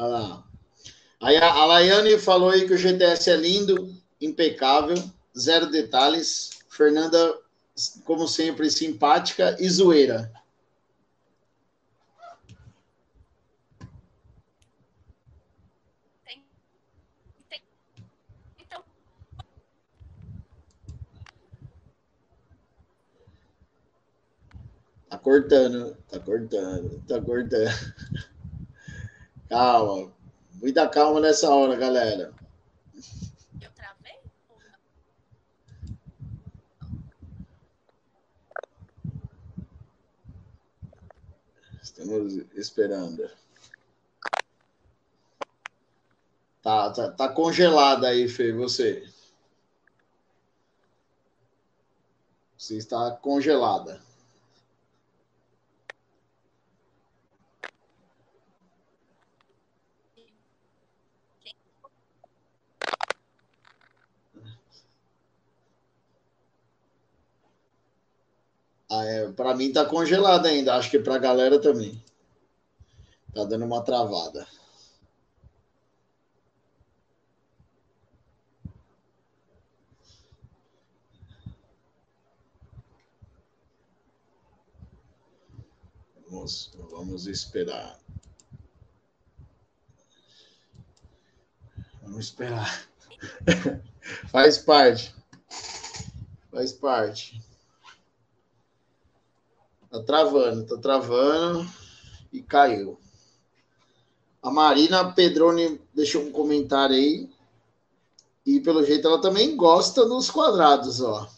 Olha lá. Aí a, a Laiane falou aí que o GTS é lindo, impecável, zero detalhes. Fernanda, como sempre, simpática e zoeira. Tá cortando, tá cortando, tá cortando. Calma. Muita calma nessa hora, galera. Eu travei? Estamos esperando. Tá, tá, tá congelada aí, Fê, você. Você está congelada. Ah, é, para mim tá congelado ainda, acho que para a galera também. Tá dando uma travada. Vamos, vamos esperar. Vamos esperar. Faz parte. Faz parte. Tá travando, tá travando e caiu. A Marina Pedrone deixou um comentário aí. E pelo jeito ela também gosta dos quadrados, ó.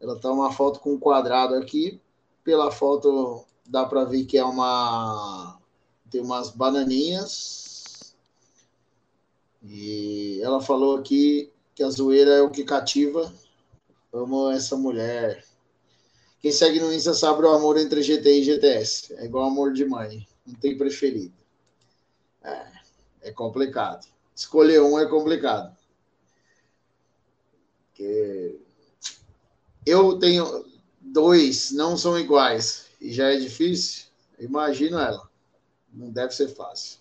Ela tá uma foto com um quadrado aqui. Pela foto dá para ver que é uma tem umas bananinhas. E ela falou aqui que a zoeira é o que cativa. Amo essa mulher. Quem segue no Insta sabe o amor entre GT e GTS. É igual amor de mãe. Não tem preferido. É, é complicado. Escolher um é complicado. Que eu tenho dois, não são iguais, e já é difícil. Imagino ela. Não deve ser fácil.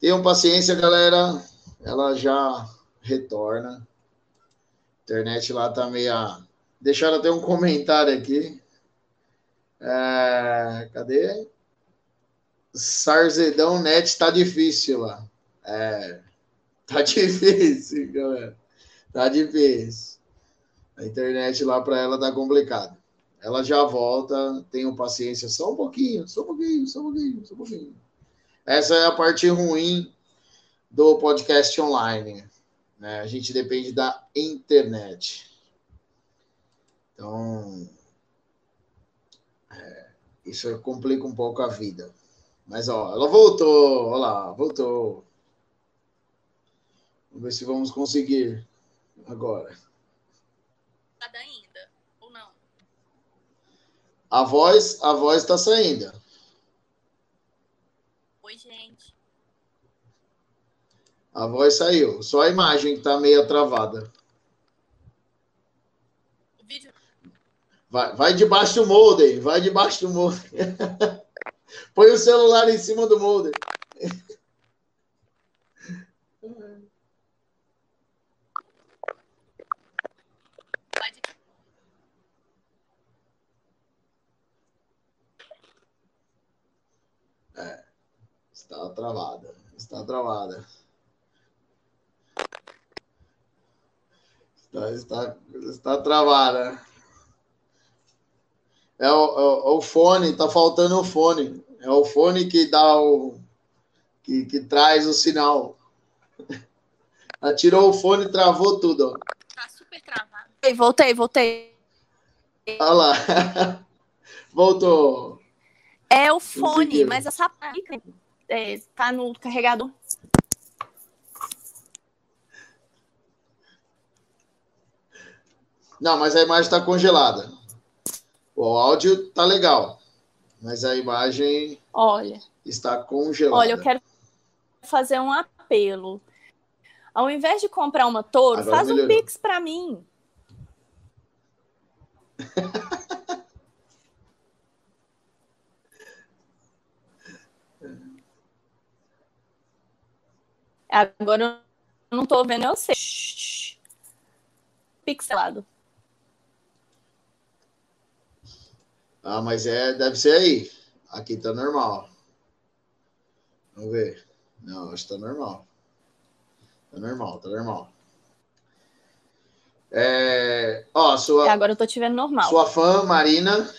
Tenham paciência, galera. Ela já retorna. A internet lá tá meio. Deixaram até um comentário aqui. É... Cadê? Sarzedão Net tá difícil lá. É. Tá difícil, galera. Tá difícil. A internet lá para ela tá complicado. Ela já volta, tenham paciência, só um pouquinho, só um pouquinho, só um pouquinho, só um pouquinho. Essa é a parte ruim do podcast online. Né? A gente depende da internet. Então, é, isso complica um pouco a vida. Mas, ó, ela voltou, olha lá, voltou. Vamos ver se vamos conseguir agora. Ainda, ou não? A voz, a voz está saindo. Oi, gente. A voz saiu. Só a imagem que tá meio travada. O vídeo. Vai, vai debaixo do molde. Vai debaixo do molde. Põe o celular em cima do molde. É, está travada. Está travada. Está, está, está travada. É o, é o fone, tá faltando o fone. É o fone que dá o. que, que traz o sinal. Atirou o fone, travou tudo. Ó. Tá super travado. Voltei, voltei. Olha lá. Voltou. É o fone, mas essa placa é, tá no carregador. Não, mas a imagem está congelada. O áudio tá legal, mas a imagem olha, está congelada. Olha, eu quero fazer um apelo. Ao invés de comprar uma Toro, Agora faz melhorou. um Pix para mim. Agora eu não tô vendo, eu sei. Pixelado. Ah, mas é, deve ser aí. Aqui tá normal. Vamos ver. Não, acho que tá normal. Tá normal, tá normal. É, ó, sua, é, agora eu tô te vendo normal. Sua fã, Marina,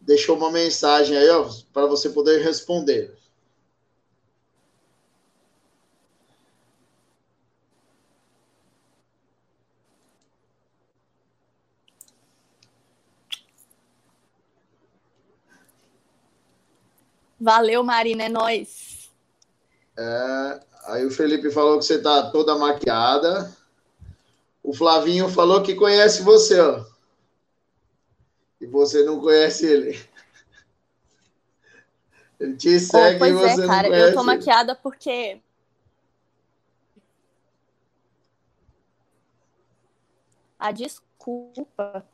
deixou uma mensagem aí, ó, para você poder responder. Valeu, Marina, é nóis. É, aí o Felipe falou que você tá toda maquiada. O Flavinho falou que conhece você, ó. E você não conhece ele. Ele te segue oh, e você é, cara, não conhece. Eu tô maquiada porque a desculpa.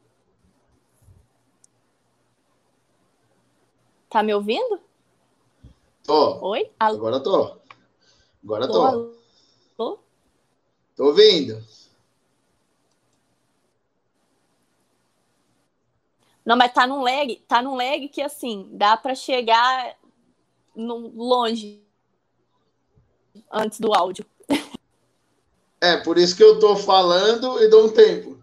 Tá me ouvindo? Tô. Oi? Alô? Agora tô. Agora tô. Tô. Tô, tô ouvindo. Não, mas tá num lag, tá num lag que assim, dá para chegar no, longe antes do áudio. É, por isso que eu tô falando e dou um tempo.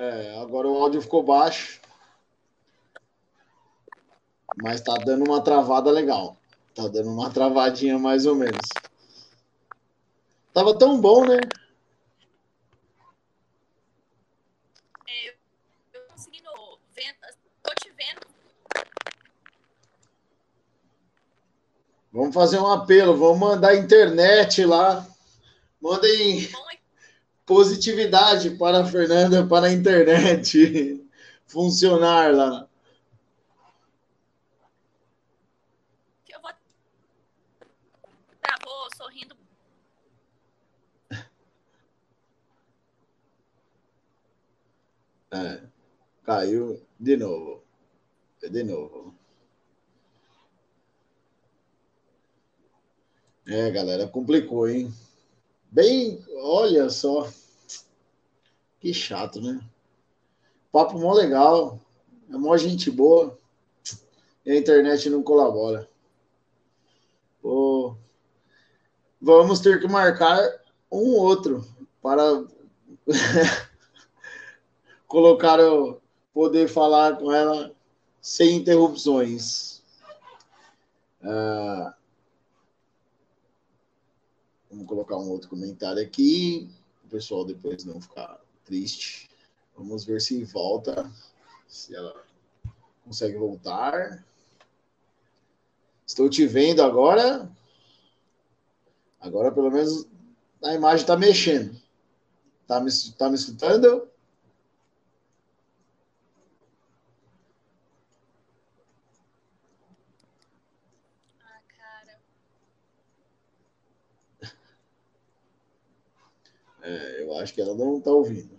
É, agora o áudio ficou baixo. Mas tá dando uma travada legal. Tá dando uma travadinha mais ou menos. Tava tão bom, né? É, eu, eu conseguindo vendo, tô te vendo. Vamos fazer um apelo, vamos mandar internet lá. Mandem positividade para a Fernanda para a internet funcionar lá. Eu vou. Travou, sorrindo. É, caiu de novo. De novo. É, galera, complicou, hein? Bem, olha só. Que chato, né? Papo mó legal. É mó gente boa. E a internet não colabora. Pô. Vamos ter que marcar um outro para colocar o poder falar com ela sem interrupções. Uh, vamos colocar um outro comentário aqui, o pessoal depois não ficar triste. Vamos ver se volta, se ela consegue voltar. Estou te vendo agora. Agora, pelo menos, a imagem está mexendo. Está me, tá me escutando? É, eu acho que ela não está ouvindo.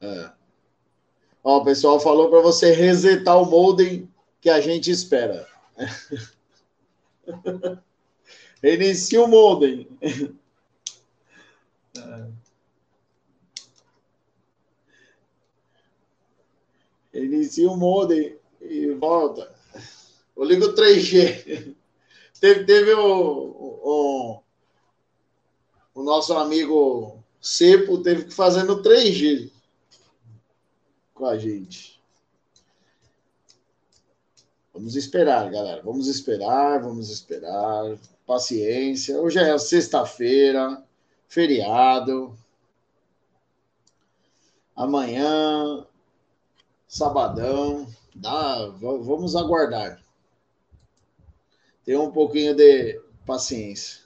É. Ó, o pessoal falou para você resetar o modem que a gente espera. Reinicia o modem. É. Inicia o modem e volta. Eu ligo 3G. Teve, teve o, o, o nosso amigo Cepo teve que fazer no 3G com a gente. Vamos esperar, galera. Vamos esperar, vamos esperar. Paciência. Hoje é sexta-feira, feriado. Amanhã, sabadão. Dá, vamos aguardar. Tenha um pouquinho de paciência.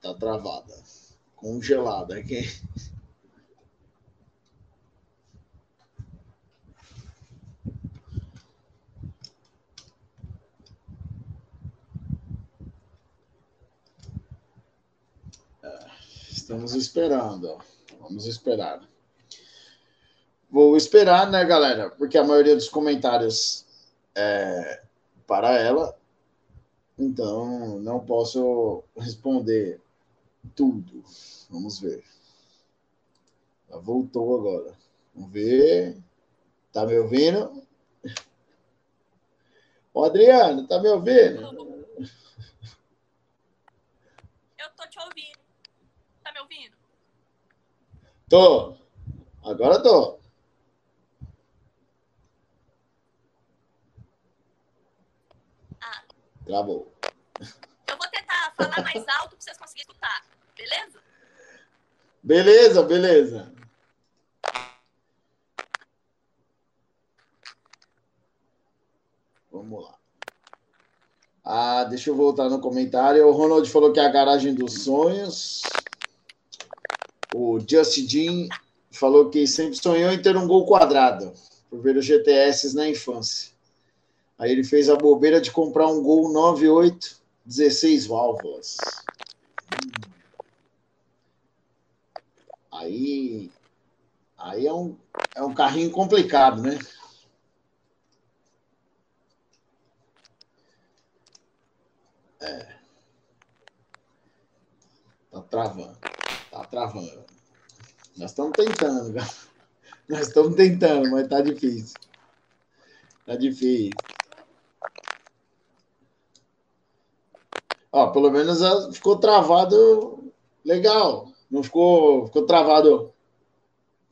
Tá travada. Congelada aqui. É, estamos esperando. Vamos esperar. Vou esperar, né, galera? Porque a maioria dos comentários é para ela. Então, não posso responder tudo. Vamos ver. Ela voltou agora. Vamos ver. Tá me ouvindo? Ô, Adriano, tá me ouvindo? Eu tô te ouvindo. Tá me ouvindo? Tô. Agora tô. Ah. Travou. Eu vou tentar falar mais alto para vocês conseguirem escutar. Beleza? Beleza, beleza. Vamos lá. Ah, deixa eu voltar no comentário. O Ronald falou que é a garagem dos sonhos. O Justin falou que sempre sonhou em ter um gol quadrado, por ver os GTS na infância. Aí ele fez a bobeira de comprar um gol 98, 16 válvulas. Aí, aí é, um, é um carrinho complicado, né? É. Tá travando. Tá travando. Nós estamos tentando, Nós estamos tentando, mas tá difícil. Tá difícil. Ó, pelo menos ficou travado legal. Não ficou, ficou travado.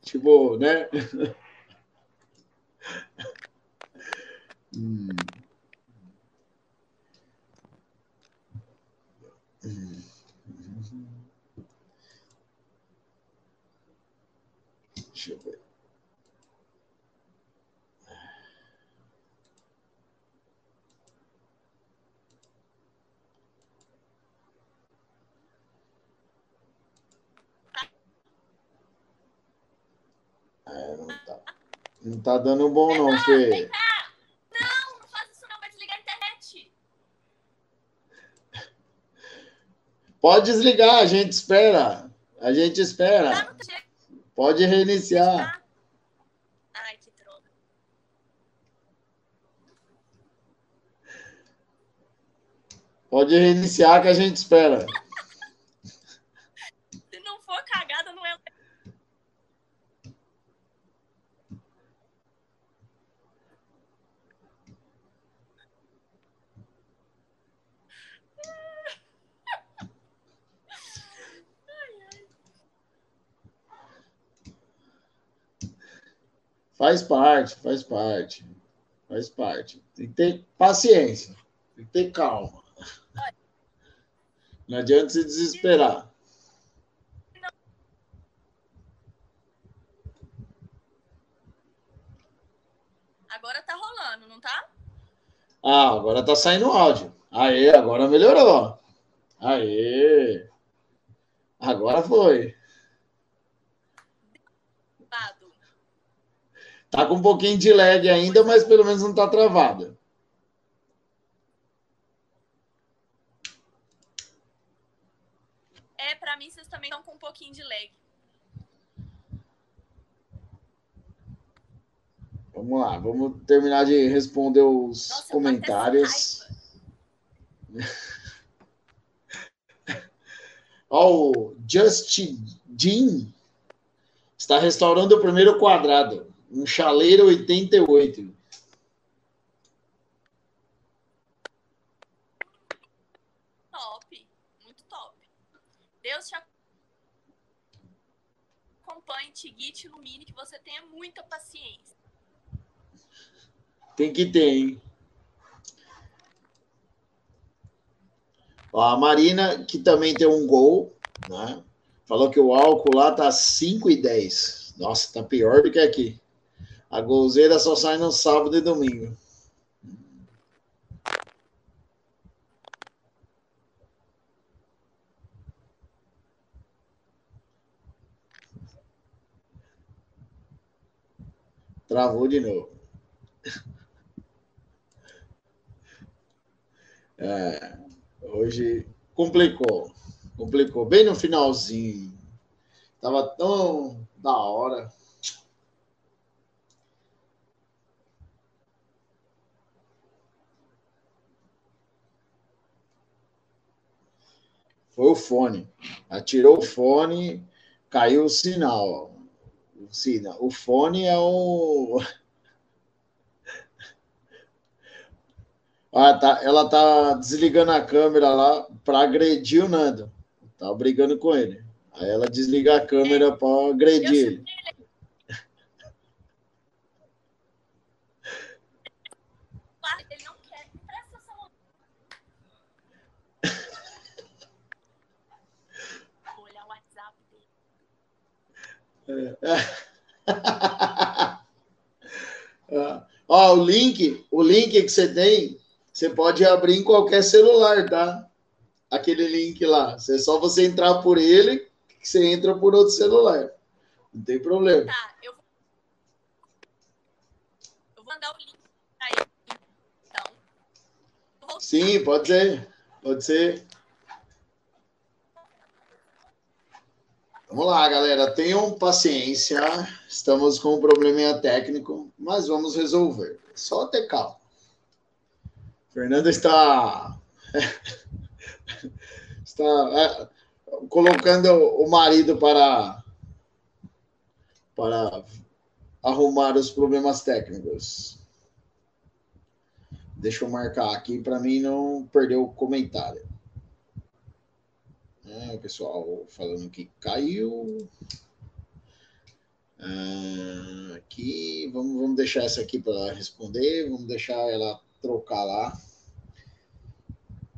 Tipo, né? hum. Deixa eu ver. É, não tá. Não tá dando bom, não, Fê. Não, não faz isso não, vai desligar a internet. Pode desligar, a gente espera. A gente espera. Tá. Pode reiniciar. Ai, que droga. Pode reiniciar que a gente espera. Se não for cagada, não é. Faz parte, faz parte. Faz parte. Tem que ter paciência. Tem que ter calma. Não adianta se desesperar. Agora tá rolando, não tá? Ah, agora tá saindo áudio. Aê, agora melhorou. Aê. Agora foi. Lado. Tá com um pouquinho de lag ainda, mas pelo menos não tá travada. É, pra mim vocês também estão com um pouquinho de lag. Vamos lá, vamos terminar de responder os Nossa, comentários. Ó, o Justin Jean está restaurando o primeiro quadrado. Um chaleiro 88. Top. Muito top. Deus te acompanhe, te guie, te ilumine, que você tenha muita paciência. Tem que ter, hein? A Marina, que também tem um gol, né? Falou que o álcool lá tá 5 e 10. Nossa, tá pior do que aqui. A golzeira só sai no sábado e domingo. Travou de novo. É, hoje complicou. Complicou. Bem no finalzinho. Tava tão da hora. Foi o fone. Atirou o fone, caiu o sinal. O, sina- o fone é o. Ah, tá, ela tá desligando a câmera lá para agredir o Nando. Tá brigando com ele. Aí ela desliga a câmera para agredir ele. chutei ele. Ah, Ele não quer. Me presta essa mão. Vou olhar o WhatsApp dele. Ah, Ó, o link, o link que você tem, você pode abrir em qualquer celular, tá? Aquele link lá. É só você entrar por ele, que você entra por outro celular. Não tem problema. Tá, eu vou. Eu vou mandar o link pra ele. Então. Vou- Sim, pode ser. Pode ser. Vamos lá, galera. Tenham paciência. Estamos com um probleminha técnico, mas vamos resolver. Só ter calma. Fernanda está está é, colocando o marido para para arrumar os problemas técnicos. Deixa eu marcar aqui para mim não perder o comentário. É, o pessoal falando que caiu. Ah, aqui, vamos, vamos deixar essa aqui para responder. Vamos deixar ela trocar lá.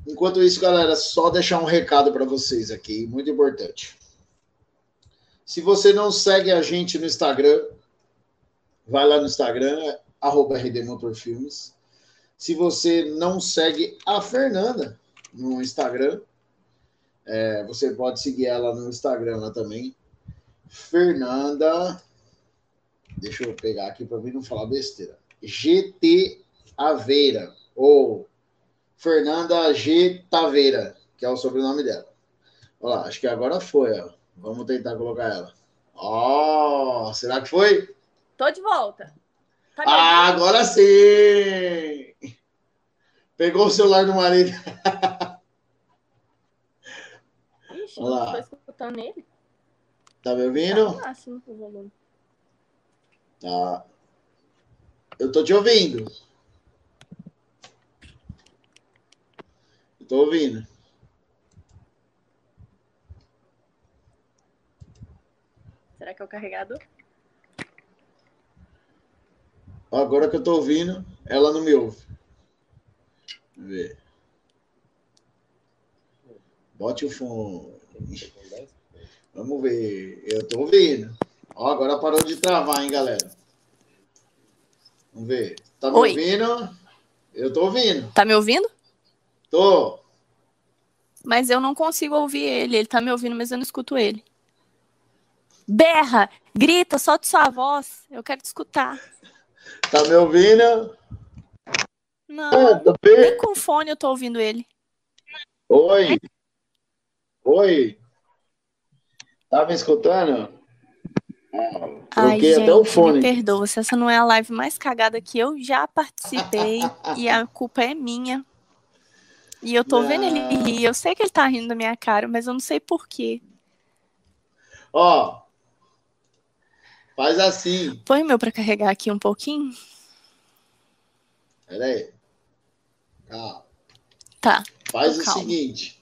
Enquanto isso, galera, só deixar um recado para vocês aqui, muito importante. Se você não segue a gente no Instagram, vai lá no Instagram, arroba Filmes. Se você não segue a Fernanda no Instagram, é, você pode seguir ela no Instagram lá também. Fernanda. Deixa eu pegar aqui para mim não falar besteira. GT Aveira. Ou Fernanda G. Taveira, que é o sobrenome dela. Olha lá, acho que agora foi, ó. Vamos tentar colocar ela. Ó, oh, será que foi? Tô de volta. Tá ah, agora sim! Pegou o celular do marido. Ixi, Olha lá. tô escutando ele. Tá me ouvindo? Tá máximo o volume. Tá. Eu tô te ouvindo. Eu tô ouvindo. Será que é o carregador? Agora que eu tô ouvindo, ela não me ouve. Vamos ver. Bote o fone. Vamos ver. Eu tô ouvindo. Ó, agora parou de travar, hein, galera. Vamos ver. Tá me Oi. ouvindo? Eu tô ouvindo. Tá me ouvindo? Tô. Mas eu não consigo ouvir ele. Ele tá me ouvindo, mas eu não escuto ele. Berra, grita, solta sua voz. Eu quero te escutar. Tá me ouvindo? Não, é, tá nem com fone eu tô ouvindo ele. Oi. Oi. Tá me escutando? Ai, gente, até o fone. me perdoa, se essa não é a live mais cagada que eu já participei e a culpa é minha. E eu tô não. vendo ele rir, eu sei que ele tá rindo da minha cara, mas eu não sei por quê. Ó, Faz assim. Põe o meu para carregar aqui um pouquinho. Pera aí. Calma. Tá. Faz o calma. seguinte.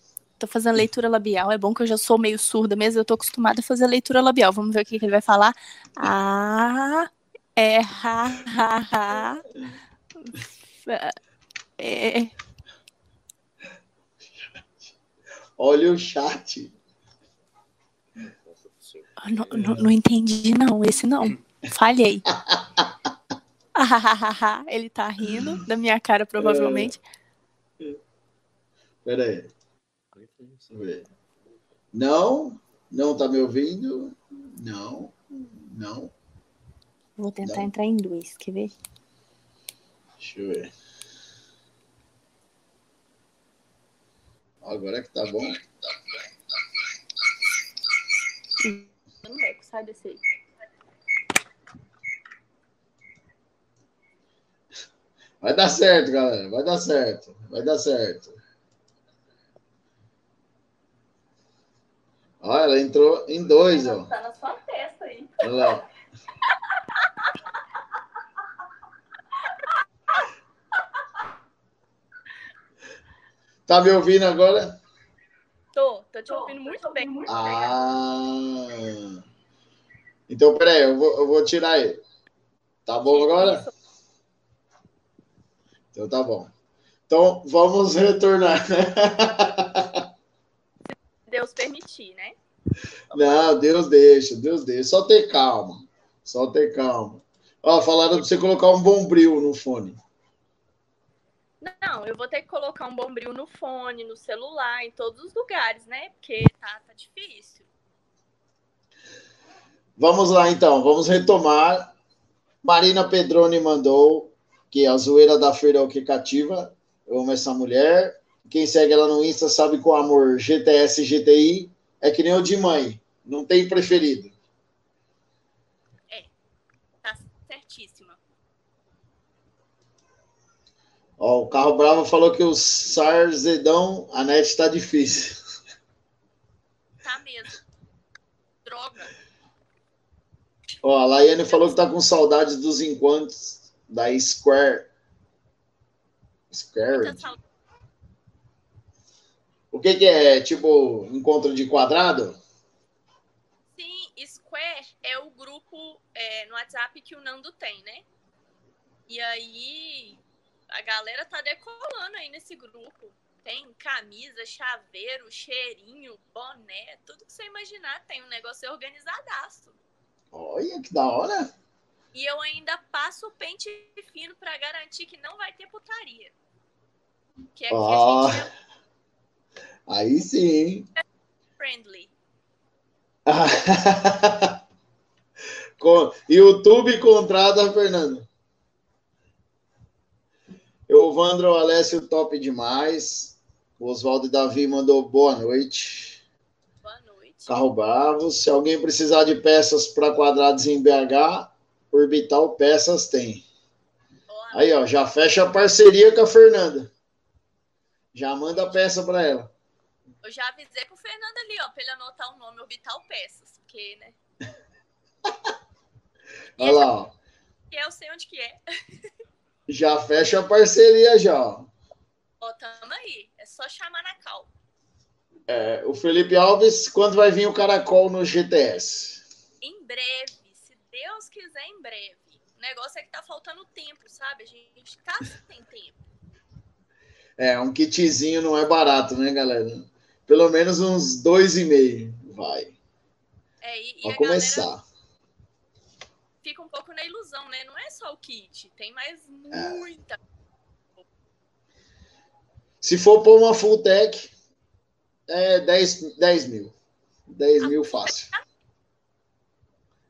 Tô fazendo leitura labial. É bom que eu já sou meio surda mesmo. Eu tô acostumada a fazer leitura labial. Vamos ver o que, que ele vai falar. Ah, é, ha, ha, ha. É. Olha o chat. Não, não, não, entendi, não. Esse não. Falhei. Ele tá rindo da minha cara, provavelmente. Pera aí. Não? Não tá me ouvindo? Não. Não. Vou tentar não. entrar em dois, quer ver? Deixa eu ver. Agora que tá bom. Tá bom no eco, sai desse aí. Vai dar certo, galera. Vai dar certo. Vai dar certo. Olha, ela entrou em dois, ó. Tá na sua testa aí. Olha lá. Tá me ouvindo agora? Tô, tô te ouvindo muito bem. Muito ah. Bem. Então, peraí, eu vou, eu vou tirar ele. Tá bom agora? Então tá bom. Então vamos retornar. Deus permitir, né? Não, Deus deixa, Deus deixa. Só ter calma. Só ter calma. Ó, falaram pra você colocar um bombril no fone. Não, eu vou ter que colocar um bombril no fone, no celular, em todos os lugares, né? Porque tá, tá difícil. Vamos lá, então. Vamos retomar. Marina Pedroni mandou que a zoeira da feira é o que cativa. Eu amo essa mulher. Quem segue ela no Insta sabe com amor GTS GTI é que nem o de mãe. Não tem preferido. Ó, o Carro Bravo falou que o Sarzedão, a net está difícil. Tá mesmo. Droga. Ó, a Laiane falou que tá com saudades dos encontros da Square. Square? O que, que é? Tipo, encontro de quadrado? Sim, Square é o grupo é, no WhatsApp que o Nando tem, né? E aí a galera tá decolando aí nesse grupo. Tem camisa, chaveiro, cheirinho, boné, tudo que você imaginar. Tem um negócio organizadaço. Olha, que da hora. E eu ainda passo o pente fino para garantir que não vai ter putaria. Que é que a gente... Aí sim. Friendly. YouTube contrata Fernando. Eu, Vandro Alessio, top demais. O Oswaldo Davi mandou boa noite. Boa noite. Carro Bravo. Se alguém precisar de peças para quadrados em BH, Orbital Peças tem. Boa Aí, ó, já fecha a parceria com a Fernanda. Já manda a peça para ela. Eu já avisei pro Fernando ali, ó, pra ele anotar o nome Orbital Peças, porque, né? Olha lá, ó. Eu sei onde que é. Já fecha a parceria já. Ó, tamo aí. É só chamar na cal. É, o Felipe Alves, quando vai vir o Caracol no GTS? Em breve, se Deus quiser, em breve. O negócio é que tá faltando tempo, sabe? A gente tá sem tempo. É, um kitzinho não é barato, né, galera? Pelo menos uns dois e meio, vai. É, e, e começar. Fica um pouco na ilusão, né? Não é só o kit, tem mais muita. É. Se for pôr uma full tech, é 10, 10 mil. 10 mil fácil.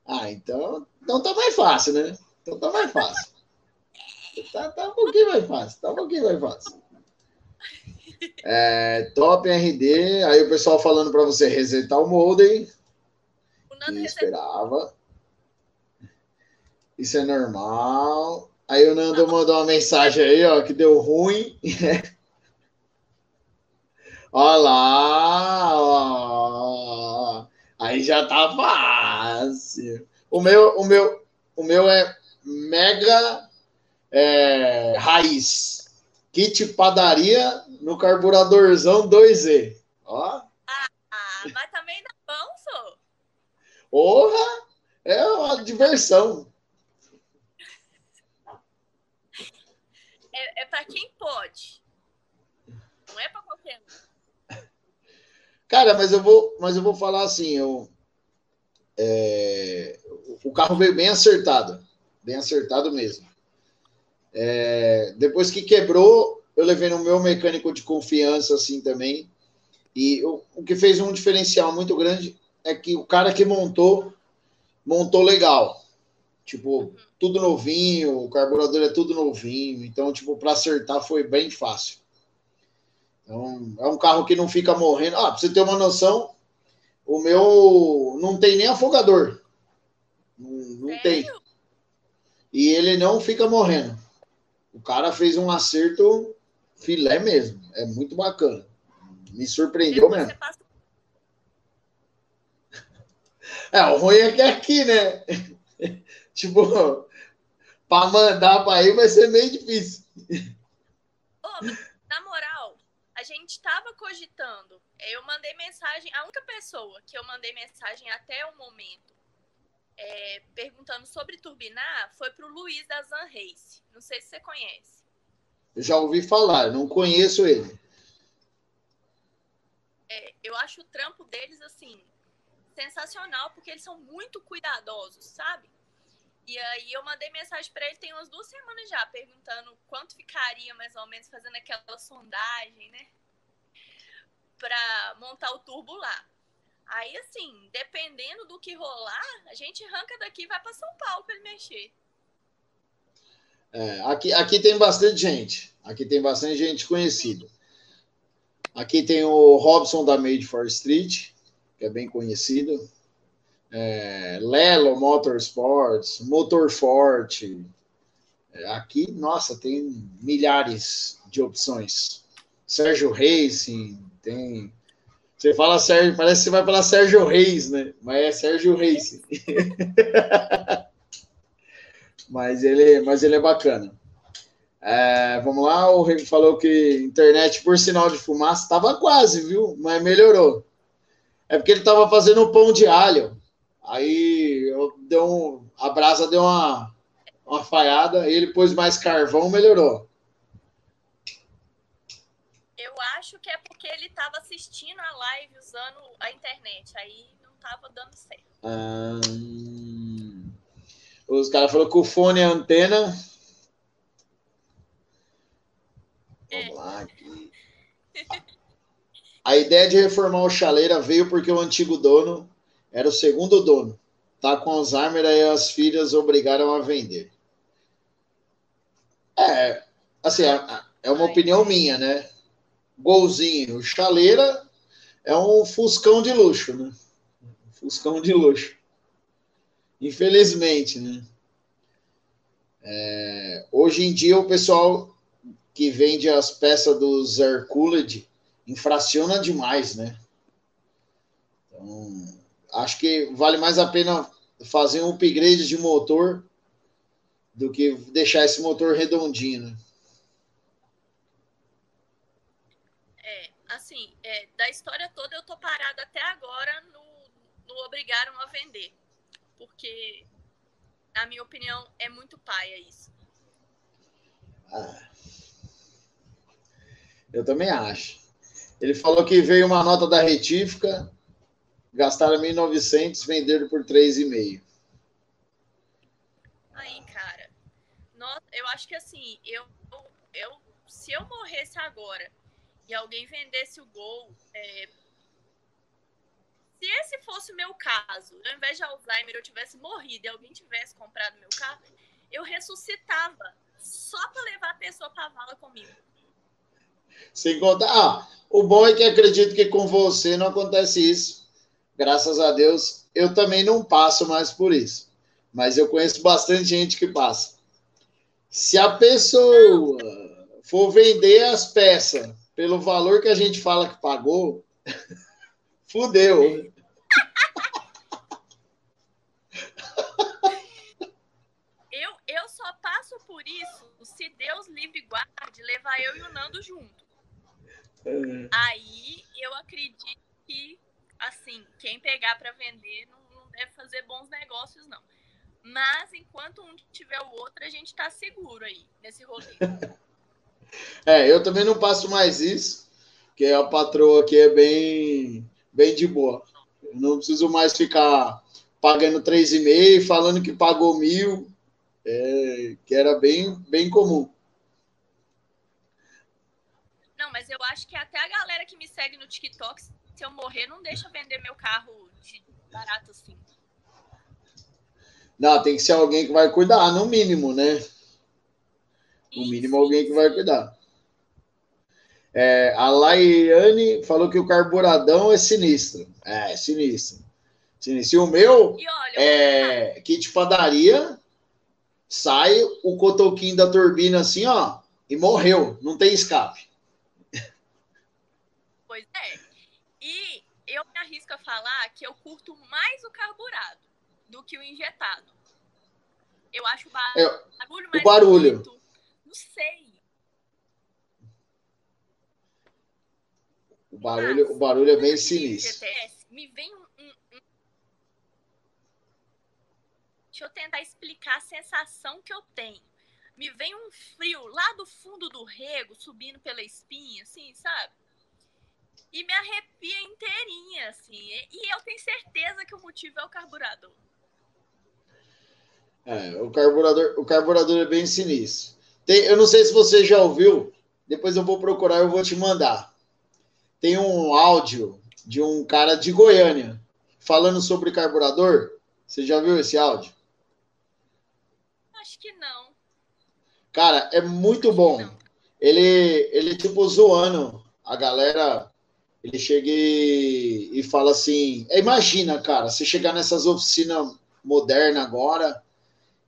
Ah, então, então tá mais fácil, né? Então tá mais fácil. Tá, tá um pouquinho mais fácil, tá um pouquinho mais fácil. É, top RD, aí o pessoal falando para você resetar o modem. O Nando esperava. Isso é normal. Aí o Nando mandou uma mensagem aí, ó, que deu ruim. Olha lá, ó. Aí já tá fácil. O meu, o meu, o meu é mega é, raiz. Kit padaria no carburadorzão 2E. Ó. Ah, mas também dá bom, só. Porra! É uma diversão. É, é para quem pode. Não é para qualquer um. Cara, mas eu vou, mas eu vou falar assim, eu, é, o carro veio bem acertado, bem acertado mesmo. É, depois que quebrou, eu levei no meu mecânico de confiança assim também. E o, o que fez um diferencial muito grande é que o cara que montou, montou legal. Tipo, tudo novinho, o carburador é tudo novinho. Então, tipo, para acertar foi bem fácil. Então, é um carro que não fica morrendo. Ah, pra você ter uma noção, o meu não tem nem afogador. Não, não tem. E ele não fica morrendo. O cara fez um acerto filé mesmo. É muito bacana. Me surpreendeu mesmo. Passa... É, o ruim é que é aqui, né? tipo, para mandar para aí vai ser meio difícil. Ô, na moral, a gente tava cogitando. Eu mandei mensagem, a única pessoa que eu mandei mensagem até o momento é, perguntando sobre turbinar foi para o Luiz da Zan Race. Não sei se você conhece. Já ouvi falar, não conheço ele. É, eu acho o trampo deles assim sensacional porque eles são muito cuidadosos, sabe? E aí eu mandei mensagem para ele tem umas duas semanas já, perguntando quanto ficaria mais ou menos fazendo aquela sondagem, né? Para montar o turbo lá. Aí, assim, dependendo do que rolar, a gente arranca daqui e vai para São Paulo para ele mexer. É, aqui, aqui tem bastante gente. Aqui tem bastante gente conhecida. Aqui tem o Robson da Made for Street, que é bem conhecido. É, Lelo Motorsports, Motor Forte. É, aqui, nossa, tem milhares de opções. Sérgio Racing, tem você fala Sérgio, parece que você vai falar Sérgio Reis, né? Mas é Sérgio Reis. mas, ele, mas ele é bacana. É, vamos lá, o Rei falou que internet por sinal de fumaça estava quase, viu? Mas melhorou. É porque ele estava fazendo um pão de alho. Aí eu deu um, a brasa deu uma, uma falhada, ele pôs mais carvão, melhorou. Eu acho que é porque ele tava assistindo a live usando a internet. Aí não tava dando certo. Ah, os caras falaram que o fone é antena. Vamos lá aqui. A ideia de reformar o chaleira veio porque o antigo dono era o segundo dono. Tá com Alzheimer e as filhas obrigaram a vender. É, assim, é uma opinião minha, né? Golzinho, chaleira é um fuscão de luxo, né? Fuscão de luxo. Infelizmente, né? É, hoje em dia o pessoal que vende as peças dos Hercules infraciona demais, né? Então, acho que vale mais a pena fazer um upgrade de motor do que deixar esse motor redondinho, né? É, assim, é, da história toda eu tô parada até agora no, no obrigaram a vender. Porque, na minha opinião, é muito paia isso. Ah, eu também acho. Ele falou que veio uma nota da retífica, gastaram 1.900, venderam por 3,5. Aí, cara, eu acho que assim, eu, eu, se eu morresse agora e alguém vendesse o gol, é, se esse fosse o meu caso, ao invés de Alzheimer eu tivesse morrido e alguém tivesse comprado meu carro, eu ressuscitava só para levar a pessoa para a vala comigo. Sem contar. Ah, o bom é que acredito que com você não acontece isso. Graças a Deus, eu também não passo mais por isso. Mas eu conheço bastante gente que passa. Se a pessoa for vender as peças pelo valor que a gente fala que pagou, fudeu. Eu, eu só passo por isso se Deus livre guarde levar eu e o Nando junto. É. Aí eu acredito que, assim, quem pegar para vender não, não, deve fazer bons negócios, não. Mas enquanto um tiver o outro, a gente tá seguro aí nesse rolê. é, eu também não passo mais isso, porque a patroa aqui é bem, bem de boa. Eu não preciso mais ficar pagando 3,5 falando que pagou mil, é, que era bem, bem comum. Não, mas eu acho que até a galera que me segue no TikTok, se eu morrer, não deixa vender meu carro de barato assim. Não, tem que ser alguém que vai cuidar, no mínimo, né? No mínimo, alguém que vai cuidar. É, a Laiane falou que o carburadão é sinistro. É, é sinistro. sinistro. E o meu olha, é kit padaria, sai o cotoquinho da turbina assim, ó, e morreu. Não tem escape. Pois é. E eu me arrisco a falar que eu curto mais o carburado do que o injetado. Eu acho o barulho, é, barulho mais o barulho. Bonito. Não sei. O barulho, Mas, o barulho é bem sinistro. GTS, me vem um, Deixa eu tentar explicar a sensação que eu tenho. Me vem um frio lá do fundo do rego, subindo pela espinha, assim, sabe? e me arrepia inteirinha, assim. E eu tenho certeza que o motivo é o carburador. É, o carburador, o carburador é bem sinistro. Tem, eu não sei se você já ouviu, depois eu vou procurar e eu vou te mandar. Tem um áudio de um cara de Goiânia falando sobre carburador. Você já viu esse áudio? Que não. Cara, é muito bom. Ele, ele, tipo, zoando a galera ele chega e, e fala assim: imagina, cara, você chegar nessas oficinas modernas agora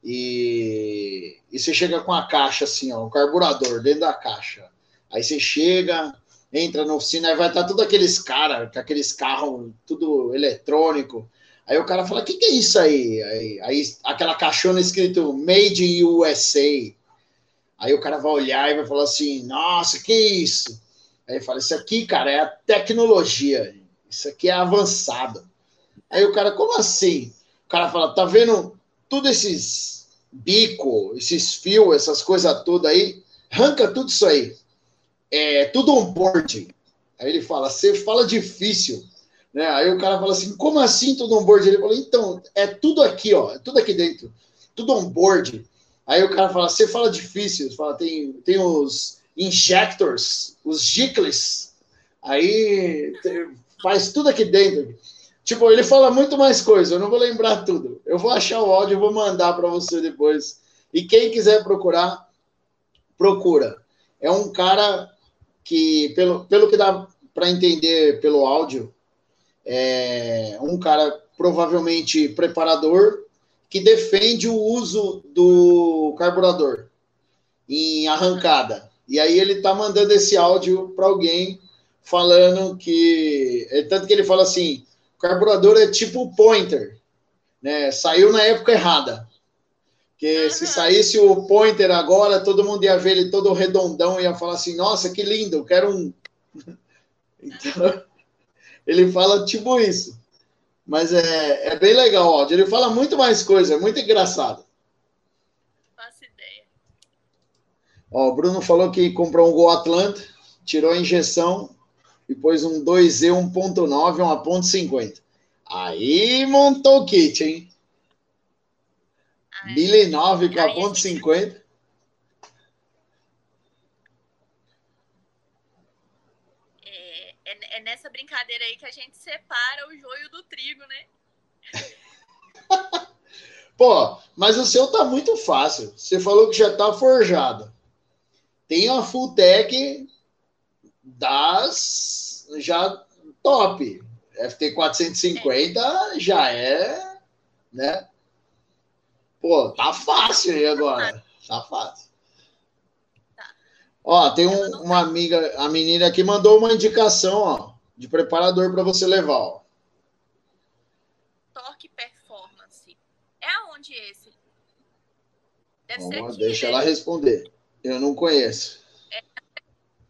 e, e você chega com a caixa assim, ó, o carburador dentro da caixa. Aí você chega, entra na oficina, aí vai estar tudo aqueles caras, com aqueles carros, tudo eletrônico. Aí o cara fala: o que, que é isso aí? aí? Aí aquela caixona escrito Made in USA. Aí o cara vai olhar e vai falar assim: nossa, que isso? Aí fala: Isso aqui, cara, é a tecnologia. Isso aqui é avançado. Aí o cara, como assim? O cara fala: Tá vendo tudo esses bico, esses fios, essas coisas todas aí? Arranca tudo isso aí. É tudo um board. Aí ele fala, você fala difícil. Né? Aí o cara fala assim, como assim tudo on-board? Ele falou, então, é tudo aqui, ó, é tudo aqui dentro, tudo on-board. Aí o cara fala, você fala difícil, fala, tem, tem os injectors, os gicles, aí faz tudo aqui dentro. Tipo, ele fala muito mais coisa, eu não vou lembrar tudo. Eu vou achar o áudio e vou mandar para você depois. E quem quiser procurar, procura. É um cara que, pelo, pelo que dá para entender pelo áudio, é um cara provavelmente preparador que defende o uso do carburador em arrancada. E aí ele tá mandando esse áudio para alguém falando que. É tanto que ele fala assim: carburador é tipo pointer, né? Saiu na época errada. Que se saísse o pointer agora, todo mundo ia ver ele todo redondão e ia falar assim: nossa, que lindo, eu quero um. então, ele fala tipo isso. Mas é, é bem legal o áudio. Ele fala muito mais coisa, é muito engraçado. Faço ideia. Ó, o Bruno falou que comprou um Gol Atlanta, tirou a injeção e pôs um 2Z 1.9 uma ponto .50. Aí montou o kit, hein? Billy 9 com a ponto .50. É, nessa brincadeira aí que a gente separa o joio do trigo, né? Pô, mas o seu tá muito fácil. Você falou que já tá forjado. Tem a full tech das já top. FT 450 é. já é, né? Pô, tá fácil aí agora. Tá fácil. Tá. Ó, tem um, uma amiga, a menina aqui mandou uma indicação, ó, de preparador para você levar, ó. Torque Performance. É aonde esse? Deve Vamos, ser aqui, deixa né? ela responder. Eu não conheço. É,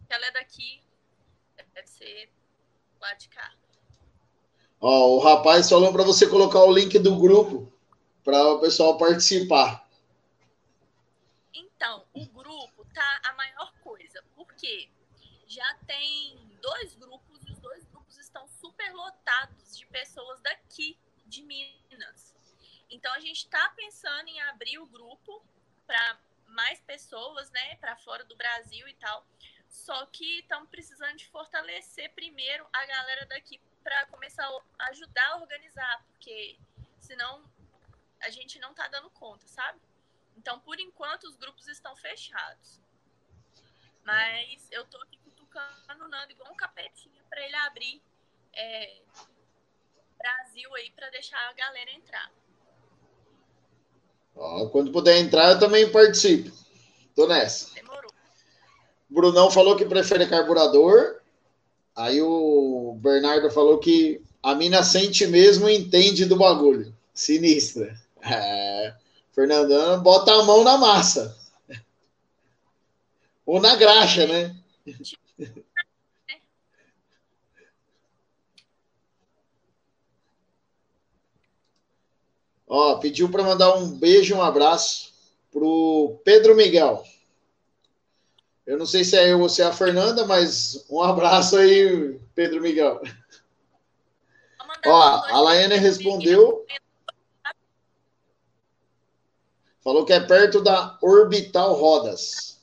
ela é daqui. Deve ser lá de cá. Ó, o rapaz falou para você colocar o link do grupo para o pessoal participar. Então, o grupo tá a maior já tem dois grupos e os dois grupos estão super lotados de pessoas daqui de Minas. Então a gente está pensando em abrir o grupo para mais pessoas, né, para fora do Brasil e tal. Só que estamos precisando de fortalecer primeiro a galera daqui para começar a ajudar a organizar, porque senão a gente não está dando conta, sabe? Então, por enquanto, os grupos estão fechados. Mas eu tô aqui cutucando o Nando igual um capetinha para ele abrir é, Brasil aí para deixar a galera entrar. Ó, quando puder entrar, eu também participo. Tô nessa. Demorou. Brunão falou que prefere carburador. Aí o Bernardo falou que a mina sente mesmo e entende do bagulho. Sinistra. É, Fernandão bota a mão na massa. Ou na graxa, né? Ó, pediu para mandar um beijo, um abraço pro Pedro Miguel. Eu não sei se é eu ou se é a Fernanda, mas um abraço aí, Pedro Miguel. Ó, a Laiane respondeu. Falou que é perto da Orbital Rodas.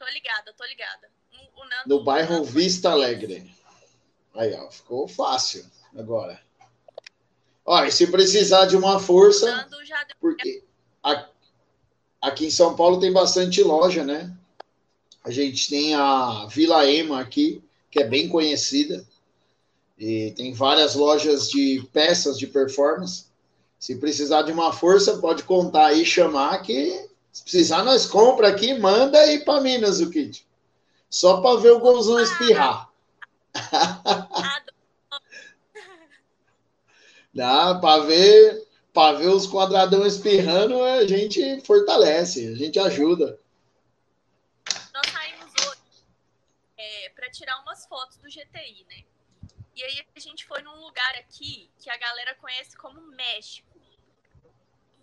Tô ligada, tô ligada. no bairro Vista Alegre. Aí, ó, ficou fácil agora. Ó, e se precisar de uma força, porque aqui em São Paulo tem bastante loja, né? A gente tem a Vila Ema aqui, que é bem conhecida. E tem várias lojas de peças de performance. Se precisar de uma força, pode contar aí, chamar que se precisar, nós compra aqui, manda aí para Minas o kit. Só para ver o golzão espirrar. Dá para ver, para ver os quadradão espirrando, a gente fortalece, a gente ajuda. Nós saímos hoje é, para tirar umas fotos do GTI, né? E aí a gente foi num lugar aqui que a galera conhece como México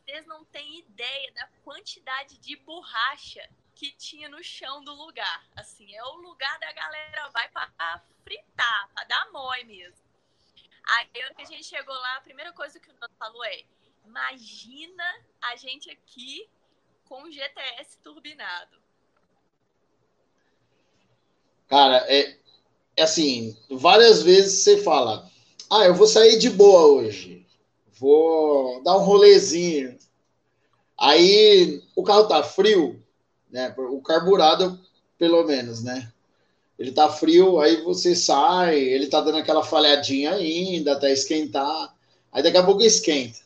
vocês não têm ideia da quantidade de borracha que tinha no chão do lugar. Assim, é o lugar da galera vai para fritar, para dar mói mesmo. Aí que a gente chegou lá, a primeira coisa que o Nando falou é: imagina a gente aqui com GTS turbinado. Cara, é, é assim, várias vezes você fala, ah, eu vou sair de boa hoje, vou dar um rolezinho. Aí o carro tá frio, né? O carburado, pelo menos, né? Ele tá frio, aí você sai, ele tá dando aquela falhadinha ainda até esquentar. Aí daqui a pouco esquenta.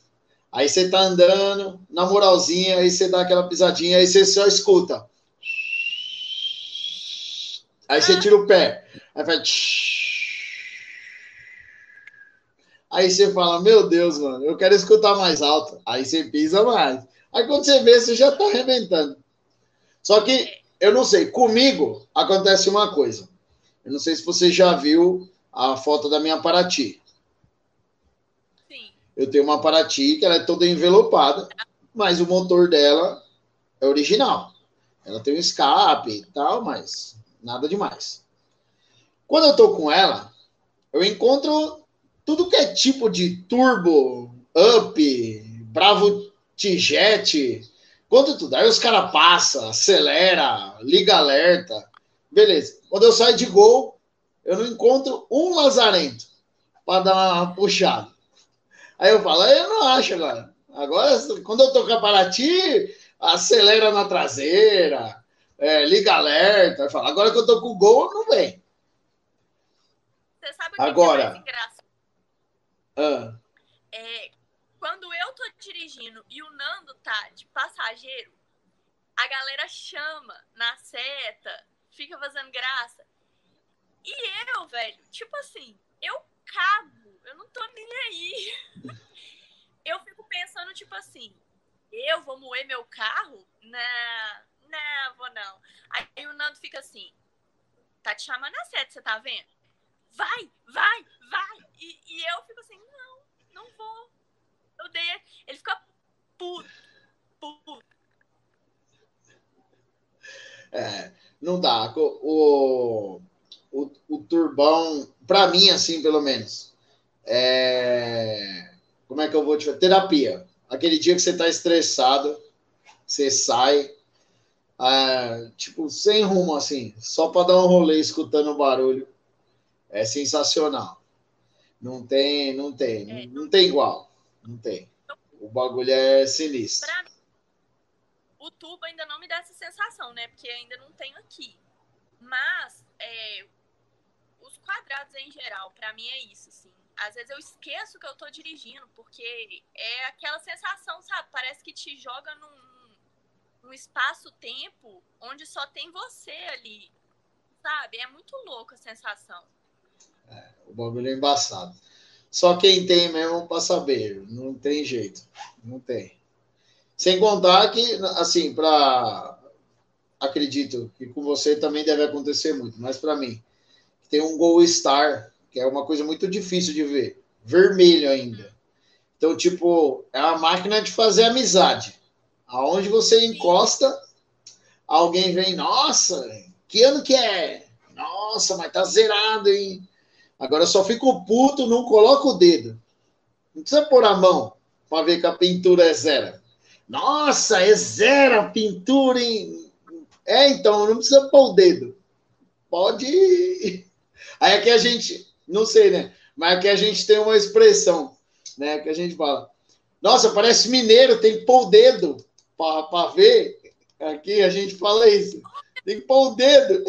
Aí você tá andando, na moralzinha, aí você dá aquela pisadinha, aí você só escuta. Aí você tira o pé. Aí faz. Aí você fala, meu Deus, mano, eu quero escutar mais alto. Aí você pisa mais. Aí quando você vê, você já tá arrebentando. Só que, eu não sei, comigo acontece uma coisa. Eu não sei se você já viu a foto da minha Paraty. Sim. Eu tenho uma Paraty que ela é toda envelopada, mas o motor dela é original. Ela tem um escape e tal, mas nada demais. Quando eu tô com ela, eu encontro tudo que é tipo de turbo, up, bravo T-Jet, quanto tudo. Aí os caras passam, acelera, liga alerta. Beleza. Quando eu saio de gol, eu não encontro um lazarento para dar uma puxada. Aí eu falo, eu não acho agora. Agora, quando eu tô com a Paraty, acelera na traseira, é, liga alerta. Falo, agora que eu tô com o gol, não vem. Você sabe o que agora, é mais engraçado? Ah. É, quando eu tô dirigindo e o Nando tá de passageiro, a galera chama na seta, fica fazendo graça. E eu, velho, tipo assim, eu cago, eu não tô nem aí. eu fico pensando, tipo assim, eu vou moer meu carro? Não, não, vou não. Aí o Nando fica assim, tá te chamando a seta, você tá vendo? Vai, vai, vai. E, e eu fico assim, não, não vou. Eu dei. Ele fica puto, puto. É, não dá. O, o, o turbão, para mim, assim, pelo menos, é. Como é que eu vou te falar? Terapia. Aquele dia que você tá estressado, você sai, é, tipo, sem rumo, assim, só para dar um rolê escutando o barulho. É sensacional. Não tem, não tem, é. não, tem igual. Não tem. O bagulho é sinistro. Pra mim, o tubo ainda não me dá essa sensação, né? Porque ainda não tenho aqui. Mas é, os quadrados em geral, para mim é isso, assim. Às vezes eu esqueço que eu tô dirigindo, porque é aquela sensação, sabe? Parece que te joga num, num espaço-tempo onde só tem você ali, sabe? É muito louco a sensação. O bagulho é embaçado. Só quem tem mesmo para saber, não tem jeito, não tem. Sem contar que, assim, para acredito que com você também deve acontecer muito, mas para mim, tem um Gol Star, que é uma coisa muito difícil de ver, vermelho ainda. Então, tipo, é uma máquina de fazer amizade. Aonde você encosta, alguém vem, nossa, que ano que é? Nossa, mas tá zerado, hein? Agora só fico puto, não coloco o dedo. Não precisa pôr a mão para ver que a pintura é zero. Nossa, é zero a pintura, hein? É, então, não precisa pôr o dedo. Pode. Aí aqui a gente, não sei, né? Mas aqui a gente tem uma expressão, né? Que a gente fala. Nossa, parece mineiro, tem que pôr o dedo para ver. Aqui a gente fala isso. Tem que pôr o dedo.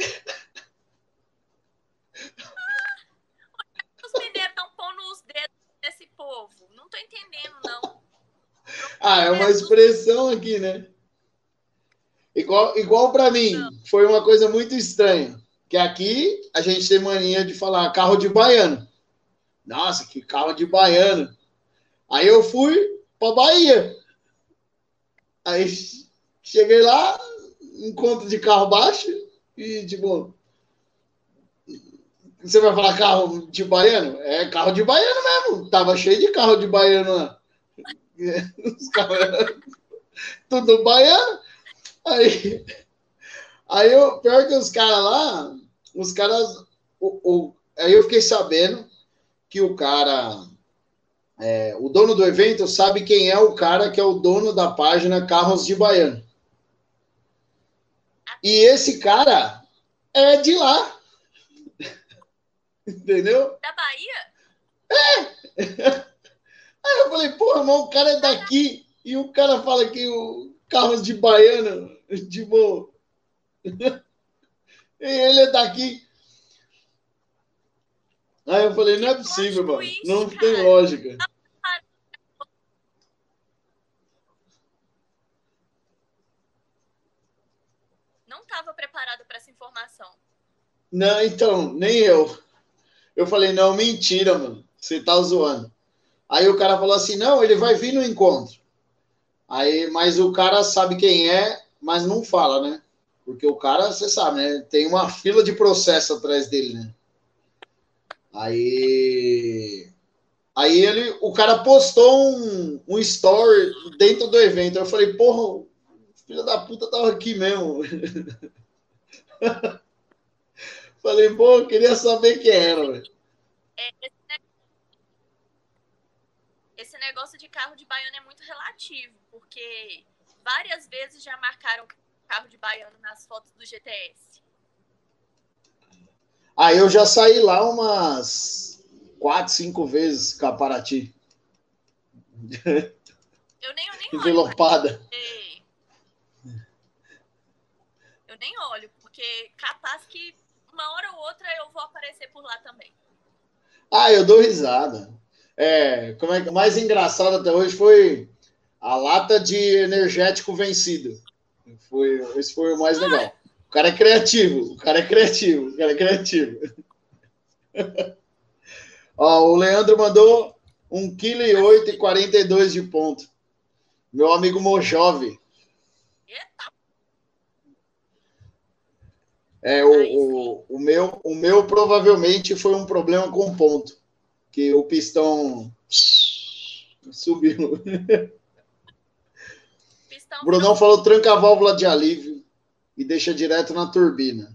tô entendendo, não. Ah, é uma expressão aqui, né? Igual, igual para mim, foi uma coisa muito estranha. Que aqui a gente tem mania de falar carro de baiano. Nossa, que carro de baiano. Aí eu fui para Bahia. Aí cheguei lá, encontro de carro baixo e tipo, você vai falar carro de baiano? É carro de baiano mesmo. Tava cheio de carro de baiano lá. Os carros tudo baiano. Aí, Aí eu, pior que os caras lá, os caras. O, o, aí eu fiquei sabendo que o cara. É, o dono do evento sabe quem é o cara que é o dono da página Carros de Baiano. E esse cara é de lá. Entendeu? Da Bahia? É! Aí eu falei, porra, irmão, o cara é daqui. E o cara fala que o Carros de Baiano, tipo. ele é daqui. Aí eu falei, não é possível, mano. Não tem lógica. Não estava preparado para essa informação. Não, então, nem eu. Eu falei, não, mentira, mano. Você tá zoando. Aí o cara falou assim: não, ele vai vir no encontro. Aí, mas o cara sabe quem é, mas não fala, né? Porque o cara, você sabe, né? Tem uma fila de processo atrás dele, né? Aí. Aí ele, o cara postou um, um story dentro do evento. Eu falei, porra, filho da puta tava aqui mesmo. falei, pô, eu queria saber quem era, velho. Negócio de carro de baiano é muito relativo, porque várias vezes já marcaram carro de baiano nas fotos do GTS. Ah, eu já saí lá umas quatro, cinco vezes com a Paraty. Eu nem, eu nem Envelopada. Porque... Eu nem olho, porque capaz que uma hora ou outra eu vou aparecer por lá também. Ah, eu dou risada. É, como é que mais engraçado até hoje foi a lata de energético vencido. Foi, esse foi o mais legal. O cara é criativo, o cara é criativo, o cara é criativo. Ó, o Leandro mandou 1,8 kg e 42 de ponto. Meu amigo Mojove. É, o, o, o, meu, o meu provavelmente foi um problema com ponto que o pistão subiu. Pistão Brunão falou tranca a válvula de alívio e deixa direto na turbina.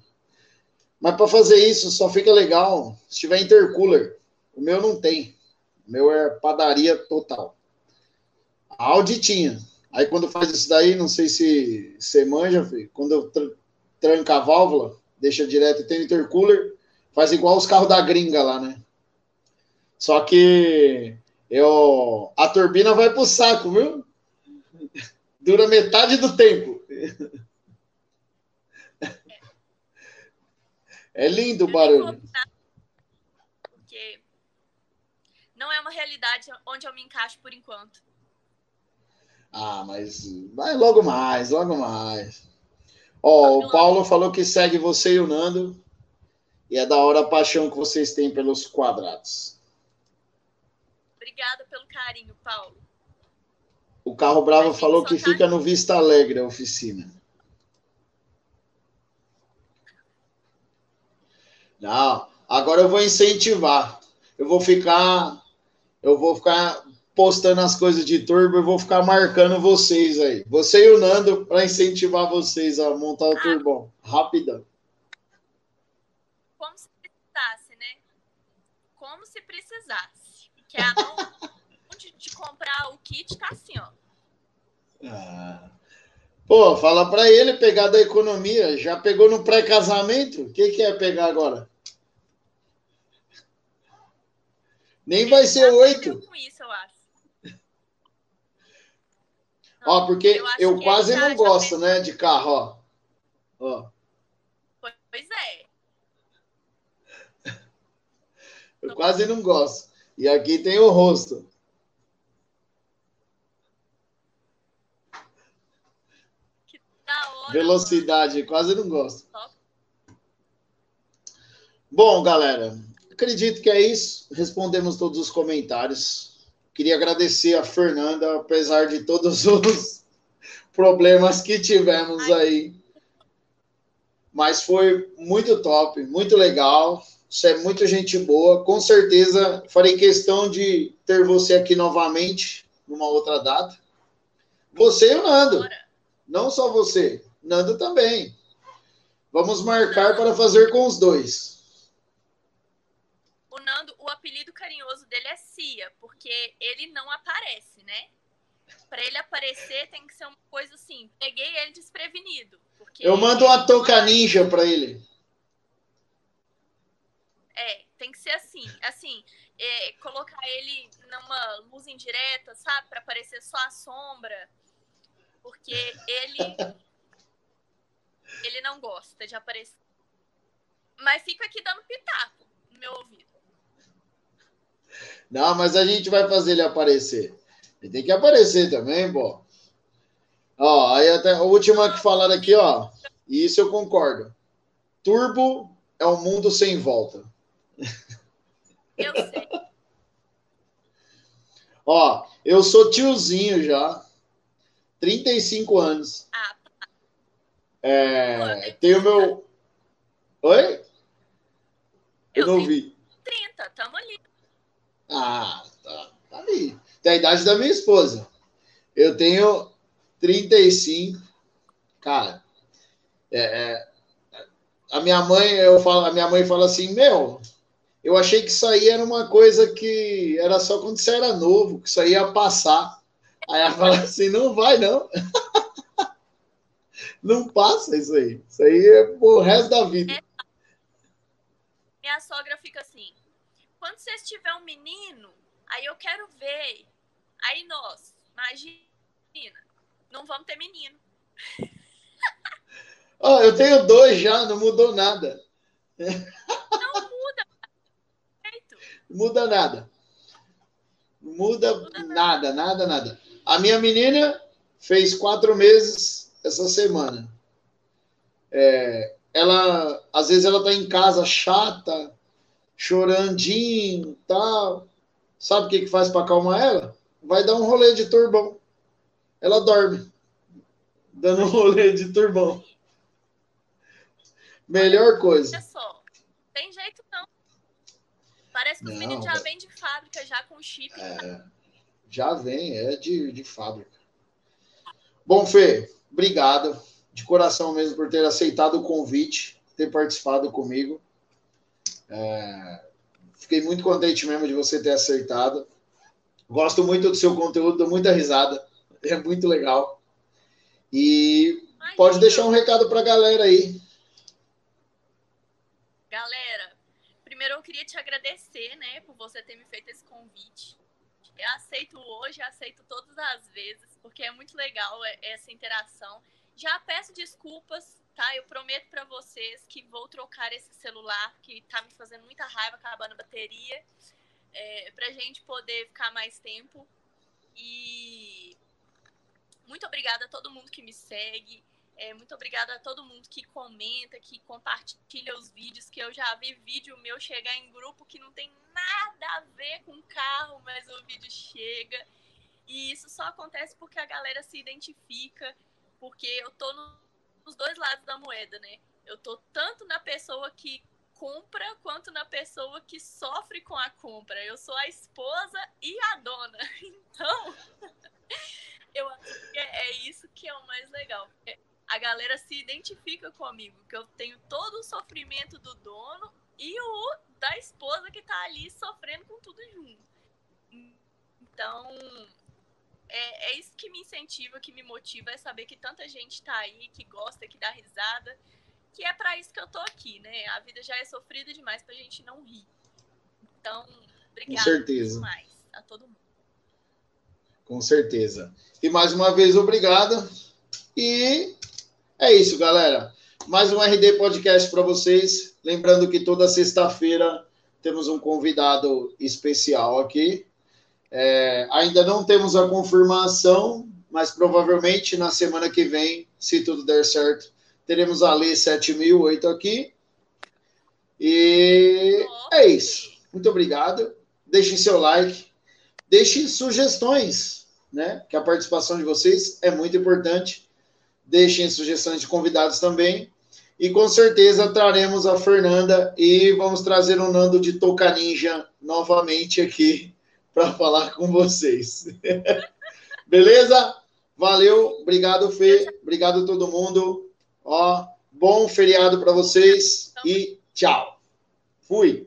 Mas para fazer isso só fica legal se tiver intercooler. O meu não tem. O meu é padaria total. A Audi tinha. Aí quando faz isso daí, não sei se você manja, filho, quando eu tr tranca a válvula, deixa direto e tem intercooler, faz igual os carros da gringa lá, né? Só que eu, a turbina vai pro saco, viu? Dura metade do tempo. É lindo o barulho. Porque não é uma realidade onde eu me encaixo por enquanto. Ah, mas vai logo mais, logo mais. Ó, o Paulo falou que segue você e o Nando. E é da hora a paixão que vocês têm pelos quadrados. Obrigada pelo carinho, Paulo. O Carro Bravo falou que fica no Vista Alegre, a oficina. Não, agora eu vou incentivar. Eu vou ficar, eu vou ficar postando as coisas de turbo, eu vou ficar marcando vocês aí. Você e o Nando para incentivar vocês a montar o ah. turbão. Rapidão. Como se precisasse, né? Como se precisasse que é a de, de comprar o kit tá assim, ó. Ah. Pô, fala para ele pegar da economia. Já pegou no pré-casamento? O que, que é pegar agora? Nem ele vai ser oito. Com isso, eu acho. Não, ó, porque eu, eu quase não gosto, né, de carro, ó. ó. Pois é. Eu quase não gosto. E aqui tem o rosto. Que da hora, Velocidade, quase não gosto. Bom, galera, acredito que é isso. Respondemos todos os comentários. Queria agradecer a Fernanda, apesar de todos os problemas que tivemos aí. Mas foi muito top, muito legal. Você é muito gente boa. Com certeza farei questão de ter você aqui novamente numa outra data. Você e o Nando. Não só você, Nando também. Vamos marcar para fazer com os dois. O Nando, o apelido carinhoso dele é Cia, porque ele não aparece, né? Para ele aparecer tem que ser uma coisa assim. Peguei ele desprevenido. Eu mando uma toca ninja para ele. É, tem que ser assim. Assim, é, colocar ele numa luz indireta, sabe? Para aparecer só a sombra. Porque ele. ele não gosta de aparecer. Mas fica aqui dando pitaco no meu ouvido. Não, mas a gente vai fazer ele aparecer. Ele tem que aparecer também, pô. Ó, aí até a última que falaram aqui, ó. E isso eu concordo. Turbo é um mundo sem volta. Eu sei. Ó, eu sou tiozinho já. 35 anos. Ah, tá. É, tenho meu. Oi? Eu, eu não vi. 30, tamo ali. Ah, tá, tá ali. Tem a idade da minha esposa. Eu tenho 35. Cara, é, é, a minha mãe, eu falo, a minha mãe fala assim, meu, eu achei que isso aí era uma coisa que era só quando você era novo, que isso aí ia passar. Aí ela fala assim, não vai, não. não passa isso aí. Isso aí é pro resto da vida. É. Minha sogra fica assim, quando você tiver um menino, aí eu quero ver. Aí nós, imagina, não vamos ter menino. Oh, eu tenho dois já, não mudou nada. Não muda. Muda nada. Muda, nada, nada, nada. A minha menina fez quatro meses essa semana. É, ela, às vezes, ela tá em casa chata, chorandinho, tal. Sabe o que que faz para acalmar ela? Vai dar um rolê de turbão. Ela dorme, dando um rolê de turbão. Melhor coisa. Olha só, tem jeito não. Parece que os meninos já vêm de fábrica, já com chip. É, já vem, é de, de fábrica. Bom, Fê, obrigado de coração mesmo por ter aceitado o convite, ter participado comigo. É, fiquei muito contente mesmo de você ter aceitado. Gosto muito do seu conteúdo, dou muita risada. É muito legal. E pode deixar um recado para a galera aí. Galera, primeiro eu queria te agradecer, né, por você ter me feito esse convite. Eu aceito hoje, aceito todas as vezes, porque é muito legal essa interação. Já peço desculpas, tá? Eu prometo para vocês que vou trocar esse celular, que tá me fazendo muita raiva, acabando a bateria, é, pra gente poder ficar mais tempo. E muito obrigada a todo mundo que me segue. É, muito obrigada a todo mundo que comenta, que compartilha os vídeos, que eu já vi vídeo meu chegar em grupo que não tem nada a ver com carro, mas o vídeo chega. E isso só acontece porque a galera se identifica, porque eu tô no, nos dois lados da moeda, né? Eu tô tanto na pessoa que compra quanto na pessoa que sofre com a compra. Eu sou a esposa e a dona. Então, eu acho que é, é isso que é o mais legal a galera se identifica comigo, que eu tenho todo o sofrimento do dono e o da esposa que tá ali sofrendo com tudo junto. Então, é, é isso que me incentiva, que me motiva, é saber que tanta gente tá aí, que gosta, que dá risada, que é para isso que eu tô aqui, né? A vida já é sofrida demais pra gente não rir. Então, obrigada Com certeza. demais a todo mundo. Com certeza. E mais uma vez, obrigada. E é isso, galera. Mais um RD Podcast para vocês. Lembrando que toda sexta-feira temos um convidado especial aqui. É, ainda não temos a confirmação, mas provavelmente na semana que vem, se tudo der certo, teremos a Lei 7008 aqui. E é isso. Muito obrigado. Deixem seu like. Deixem sugestões, né? Que a participação de vocês é muito importante Deixem sugestões de convidados também. E com certeza traremos a Fernanda e vamos trazer o Nando de Toca Ninja novamente aqui para falar com vocês. Beleza? Valeu, obrigado, Fê. Obrigado a todo mundo. Ó, Bom feriado para vocês e tchau. Fui.